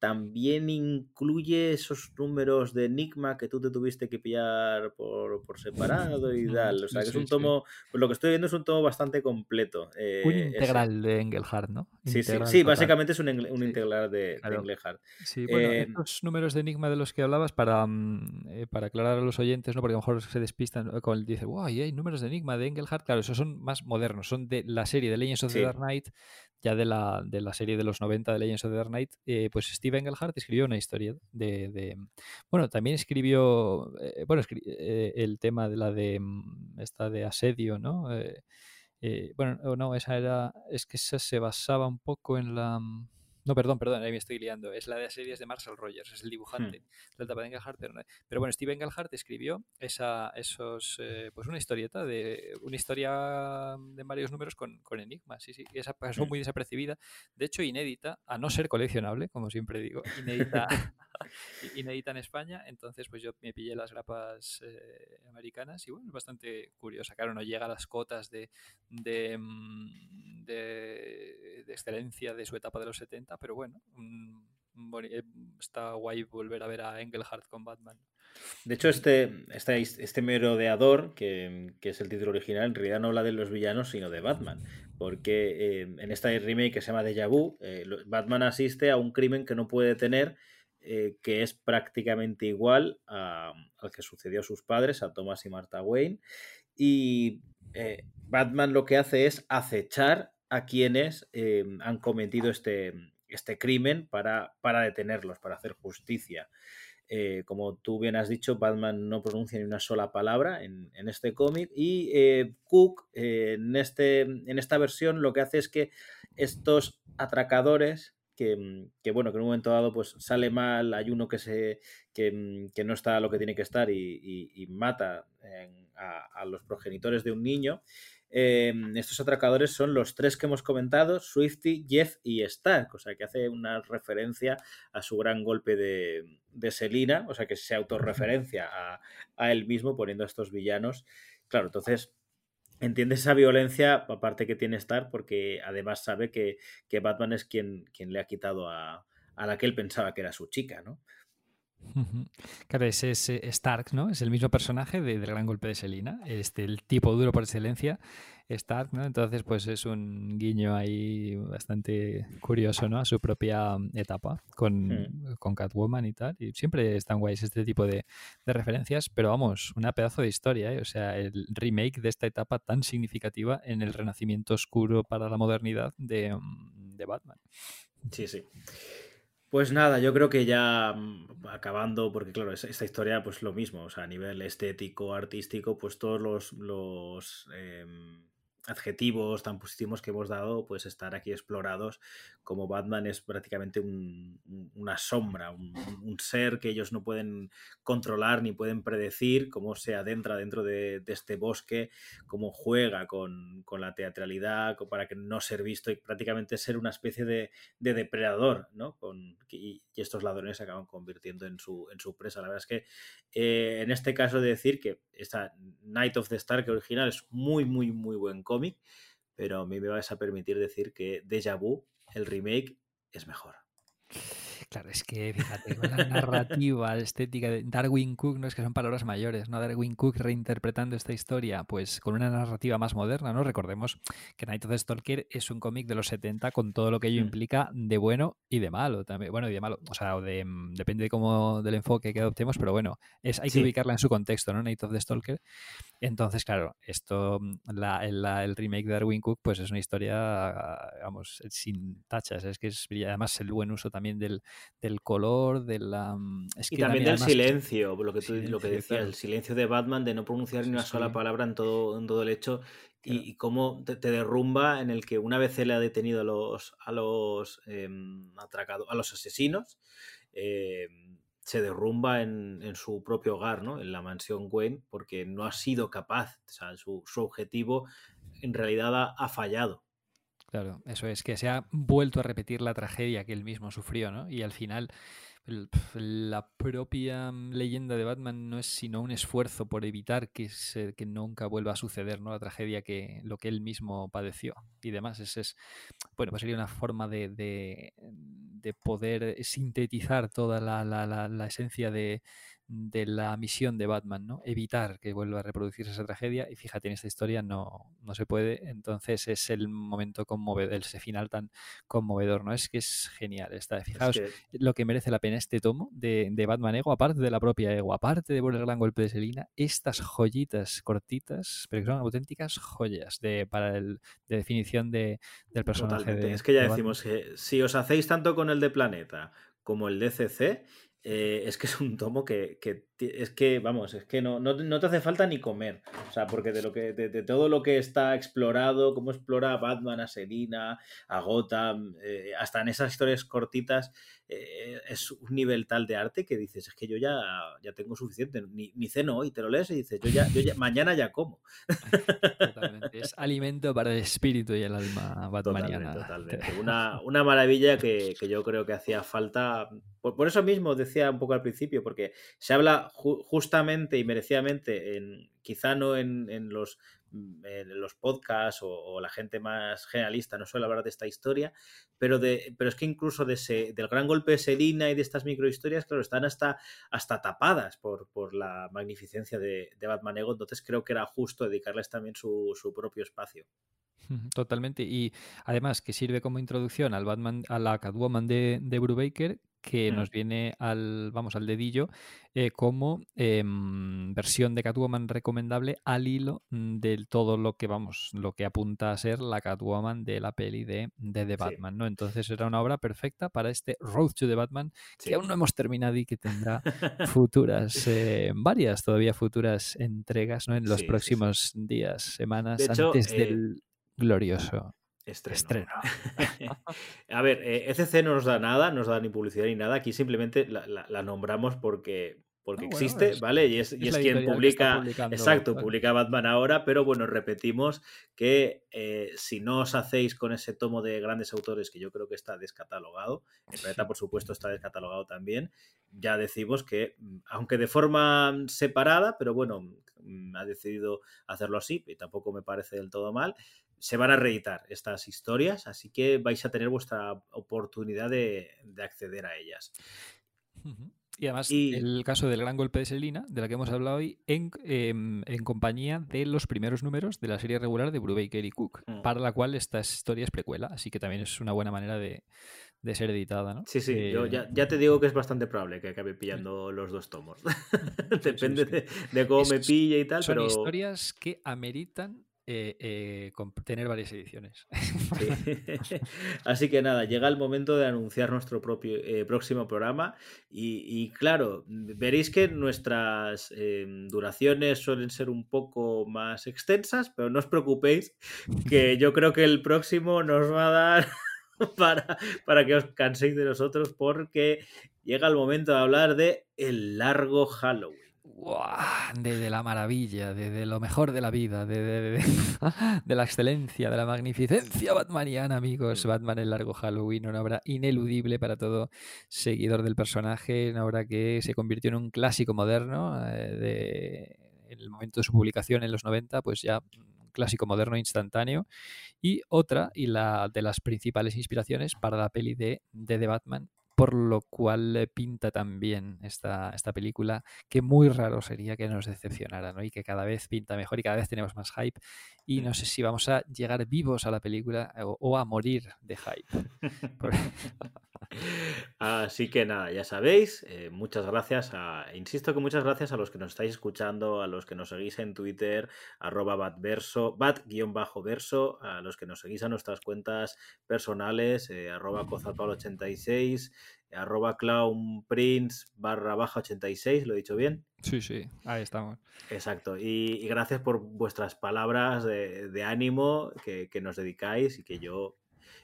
también incluye esos números de Enigma que tú te tuviste que pillar por, por separado y tal. O sea, que es un tomo, pues lo que estoy viendo es un tomo bastante completo. Eh, un integral de Engelhardt, ¿no? Sí, sí, sí, básicamente es un, un integral de, de, Engelhardt. Sí, bueno, eh, estos números de Enigma de los que hablabas, para, mm, eh, para aclarar a los oyentes, ¿no? porque a lo mejor se despistan con el dice, wow, hay números de Enigma de Engelhardt, claro, esos son más modernos, son de la serie de Legends of the Dark Knight, ya de la, de la serie de los 90 de Legends of the Dark Knight, eh, pues Steve Engelhardt escribió una historia de... bueno, también escribió, eh, bueno, eh, el tema de la de mm, esta de asedio, ¿no? bueno, no, esa era, es que esa se basaba un poco en la... No, perdón, perdón, ahí me estoy liando. Es la de series de Marshall Rogers, es el dibujante hmm. de Engelhardt. Pero, bueno, Steve Engelhardt escribió esa, esos, eh, pues una historieta, de una historia de varios números con, con enigmas. Sí, sí, esa pasó hmm. muy desapercibida. De hecho, inédita, a no ser coleccionable, como siempre digo, inédita, inédita en España. Entonces, pues yo me pillé las grapas eh, americanas y bueno, es bastante curiosa. Claro, no llega a las cotas de, de, mm, de, de excelencia de su etapa de los 70 pero bueno, eh, está guay volver a ver a Engelhardt con Batman. De hecho, este, este, este merodeador, que, que, es el título original, en realidad no habla de los villanos, sino de Batman. Porque eh, en esta remake que se llama Deja Vu, eh, Batman asiste a un crimen que no puede tener, que es prácticamente igual al que sucedió a sus padres, a Thomas y Martha Wayne. Y Batman lo que hace es acechar a quienes han cometido este, este crimen para, para detenerlos, para hacer justicia. Eh, como tú bien has dicho, Batman no pronuncia ni una sola palabra en, este cómic y eh, Cook eh, en, este, en esta versión lo que hace es que estos atracadores que, bueno, que en un momento dado pues sale mal, hay uno que, se, que, no está lo que tiene que estar y, mata a, los progenitores de un niño, Em, estos atracadores son los tres que hemos comentado, Swifty, Jeff y Stark, o sea que hace una referencia a su gran golpe de, de Selina, o sea que se autorreferencia a, a él mismo poniendo a estos villanos. Claro, entonces entiende esa violencia, aparte que tiene Stark, porque además sabe que, Batman es quien, le ha quitado a la que él pensaba que era su chica, ¿no? Claro, ese es Stark, ¿no? Es el mismo personaje del gran golpe de Selina, este, el tipo duro por excelencia, Stark, ¿no? Entonces, pues es un guiño ahí bastante curioso, ¿no? A su propia etapa con, hmm. con Catwoman y tal. Y siempre están guays este tipo de, referencias, pero vamos, una pedazo de historia, ¿eh? O sea, el remake de esta etapa tan significativa en el renacimiento oscuro para la modernidad de, de Batman. Sí, sí. Pues nada, yo creo que ya mm, acabando, porque claro, esta historia, pues lo mismo, o sea, a nivel estético, artístico, pues todos los, los em, adjetivos tan positivos que hemos dado, pues estar aquí explorados como Batman es prácticamente una sombra, un, ser que ellos no pueden controlar ni pueden predecir, cómo se adentra dentro de, este bosque, cómo juega con, la teatralidad para que no ser visto y prácticamente ser una especie de, depredador, ¿no? Con, y, estos ladrones se acaban convirtiendo en su, en su presa. La verdad es que eh, en este caso de decir que esta Night of the Stark original es muy, muy, muy buen cómic, pero a mí me vas a permitir decir que Deja Vu, el remake, es mejor. Claro, es que fíjate, con la narrativa, la estética de Darwin Cook, no es que son palabras mayores, ¿no? Darwin Cook reinterpretando esta historia, pues con una narrativa más moderna, ¿no? Recordemos que Night of the Stalker es un cómic de los 70 con todo lo que ello Mm. implica de bueno y de malo también. Bueno, y de malo, o sea, de, mm, depende de cómo del enfoque que adoptemos, pero bueno, es, hay que ubicarla en su contexto, ¿no? Night of the Stalker. Entonces, claro, esto, mm, la, el, la- el remake de Darwin Cook, pues es una historia, vamos, sin tachas. Es que es, además el buen uso también del, del color, de la... mm, Es Y que también del además- silencio, lo que, tú, lo que decías, claro. el silencio de Batman de no pronunciar Sí, ni una sola palabra en todo, en todo el hecho y, Claro. y cómo te, te derrumba en el que una vez él ha detenido a los, a los em, atracado- a los asesinos, em, se derrumba en, en su propio hogar, ¿no? En la mansión Wayne, porque no ha sido capaz, o sea, su, su objetivo en realidad ha, ha fallado. Claro, eso es, que se ha vuelto a repetir la tragedia que él mismo sufrió, ¿no? Y al final, la propia mm, leyenda de Batman no es sino un esfuerzo por evitar que, se, que nunca vuelva a suceder, ¿no? La tragedia que lo que él mismo padeció y demás. Es, es bueno, pues sería una forma de, de, de poder sintetizar toda la, la- la- la esencia de, de la misión de Batman, ¿no? Evitar que vuelva a reproducirse esa tragedia. Y fíjate, en esta historia no, no se puede. Entonces es el momento conmovedor, ese final tan conmovedor, ¿no? Es que es genial. Está, Es fijaos que- lo que merece la pena este tomo de, de Batman Ego, aparte de la propia Ego, aparte de por el gran golpe de Selina, estas joyitas cortitas, pero que son auténticas joyas de, para el, de definición de, del personaje. De- es que ya decimos que si os hacéis tanto con el de Planeta como el de CC, eh, es que es un tomo que, que es que, vamos, es que no, no, no te hace falta ni comer. O sea, porque de lo que, de, de todo lo que está explorado, cómo explora Batman a Selina, a Gotham, eh, hasta en esas historias cortitas, eh, es un nivel tal de arte que dices, es que yo ya, ya tengo suficiente, ni, ni ceno hoy, te lo lees y dices, yo ya, yo ya mañana ya como. Totalmente. Es alimento para el espíritu y el alma batmaniana. Totalmente, totalmente. Una, una maravilla que, que yo creo que hacía falta. Por, eso mismo decía un poco al principio, porque se habla ju- justamente y merecidamente, en, quizá no en, mm, los podcasts o, la gente más generalista no suele hablar de esta historia, pero, de, pero es que incluso de del gran golpe de Selina y de estas microhistorias, claro, están hasta, hasta tapadas por, por la magnificencia de, de Batman Ego, entonces creo que era justo dedicarles también su, su propio espacio. Totalmente. Y además que sirve como introducción al Batman, a la Catwoman de, de Brubaker, que Mm. nos viene al, vamos, al dedillo, eh, como em, versión de Catwoman recomendable al hilo de todo lo que, vamos, lo que apunta a ser la Catwoman de la peli de, de The Sí. Batman, ¿no? Entonces era una obra perfecta para este Road to the Batman, Sí. que aún no hemos terminado y que tendrá futuras, eh, varias todavía futuras entregas, ¿no? En los Sí, próximos días, semanas, De hecho, antes eh, del glorioso Estreno. estreno. A ver, eh, ECC no nos da nada, no nos da ni publicidad ni nada. Aquí simplemente la, la- la nombramos porque, porque Ah, bueno, existe, es- ¿vale? Y es, y es quien publica. Exacto, publica Batman ahora, pero bueno, repetimos que eh, si no os hacéis con ese tomo de grandes autores, que yo creo que está descatalogado, el planeta, por supuesto, está descatalogado también, ya decimos que, mm, aunque de forma separada, pero bueno, mm, ha decidido hacerlo así, y tampoco me parece del todo mal, se van a reeditar estas historias, así que vais a tener vuestra oportunidad de, de acceder a ellas. Y además, Y- el caso del gran golpe de Selina, de la que hemos hablado hoy, en, em, en compañía de los primeros números de la serie regular de Brubaker y Cook, Mm. para la cual esta historia es precuela, así que también es una buena manera de, de ser editada, ¿no? Sí, sí, yo Eh, ya, ya te digo que es bastante probable que acabe pillando los dos tomos. Depende sí. de, de cómo me pille y tal, Son pero... historias que ameritan eh, eh, tener varias ediciones. Sí. Así que nada, llega el momento de anunciar nuestro propio eh, próximo programa y, y claro, veréis que nuestras eh, duraciones suelen ser un poco más extensas, pero no os preocupéis que yo creo que el próximo nos va a dar para, para que os canséis de nosotros porque llega el momento de hablar de el largo Halloween. ¡Guau! De, de la maravilla, de, de lo mejor de la vida, de, de- de- de la excelencia, de la magnificencia batmaniana, amigos. Batman el largo Halloween, una obra ineludible para todo seguidor del personaje, una obra que se convirtió en un clásico moderno. eh, en el momento de su publicación en los 90, pues ya un clásico moderno instantáneo. Y otra, y la de las principales inspiraciones para la peli de The Batman por lo cual le pinta también esta, esta película, que muy raro sería que nos decepcionara, ¿no? Y que cada vez pinta mejor y cada vez tenemos más hype. Y no sé si vamos a llegar vivos a la película o, o a morir de hype. Así que nada, ya sabéis, eh, muchas gracias a, insisto que muchas gracias a los que nos estáis escuchando, a los que nos seguís en Twitter, arroba batverso, bat-verso, a los que nos seguís a nuestras cuentas personales, eh, arroba cozapaul86, arroba clownprince barra baja 86, lo he dicho bien. Sí, sí, ahí estamos. Exacto, y, y gracias por vuestras palabras de, de ánimo que, que nos dedicáis y que yo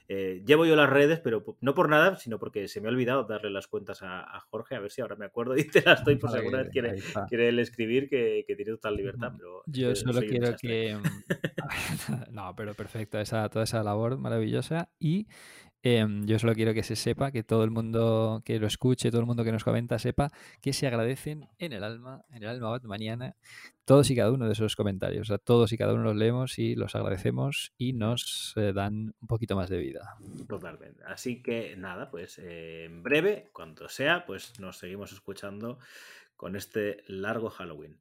eh, llevo yo las redes, pero no por nada, sino porque se me ha olvidado darle las cuentas a, a Jorge, a ver si ahora me acuerdo y te las doy por si Ahí- vez quiere, quiere él escribir que, que tiene total libertad. Pero Yo solo quiero que... mm, no, pero perfecto, esa, toda esa labor maravillosa. Y em, yo solo quiero que se sepa, que todo el mundo que lo escuche, todo el mundo que nos comenta, sepa que se agradecen en el alma, en el alma batmaniana, todos y cada uno de esos comentarios. O sea, todos y cada uno los leemos y los agradecemos y nos eh, dan un poquito más de vida. Totalmente. Así que nada, pues eh, en breve, cuando sea, pues nos seguimos escuchando con este largo Halloween.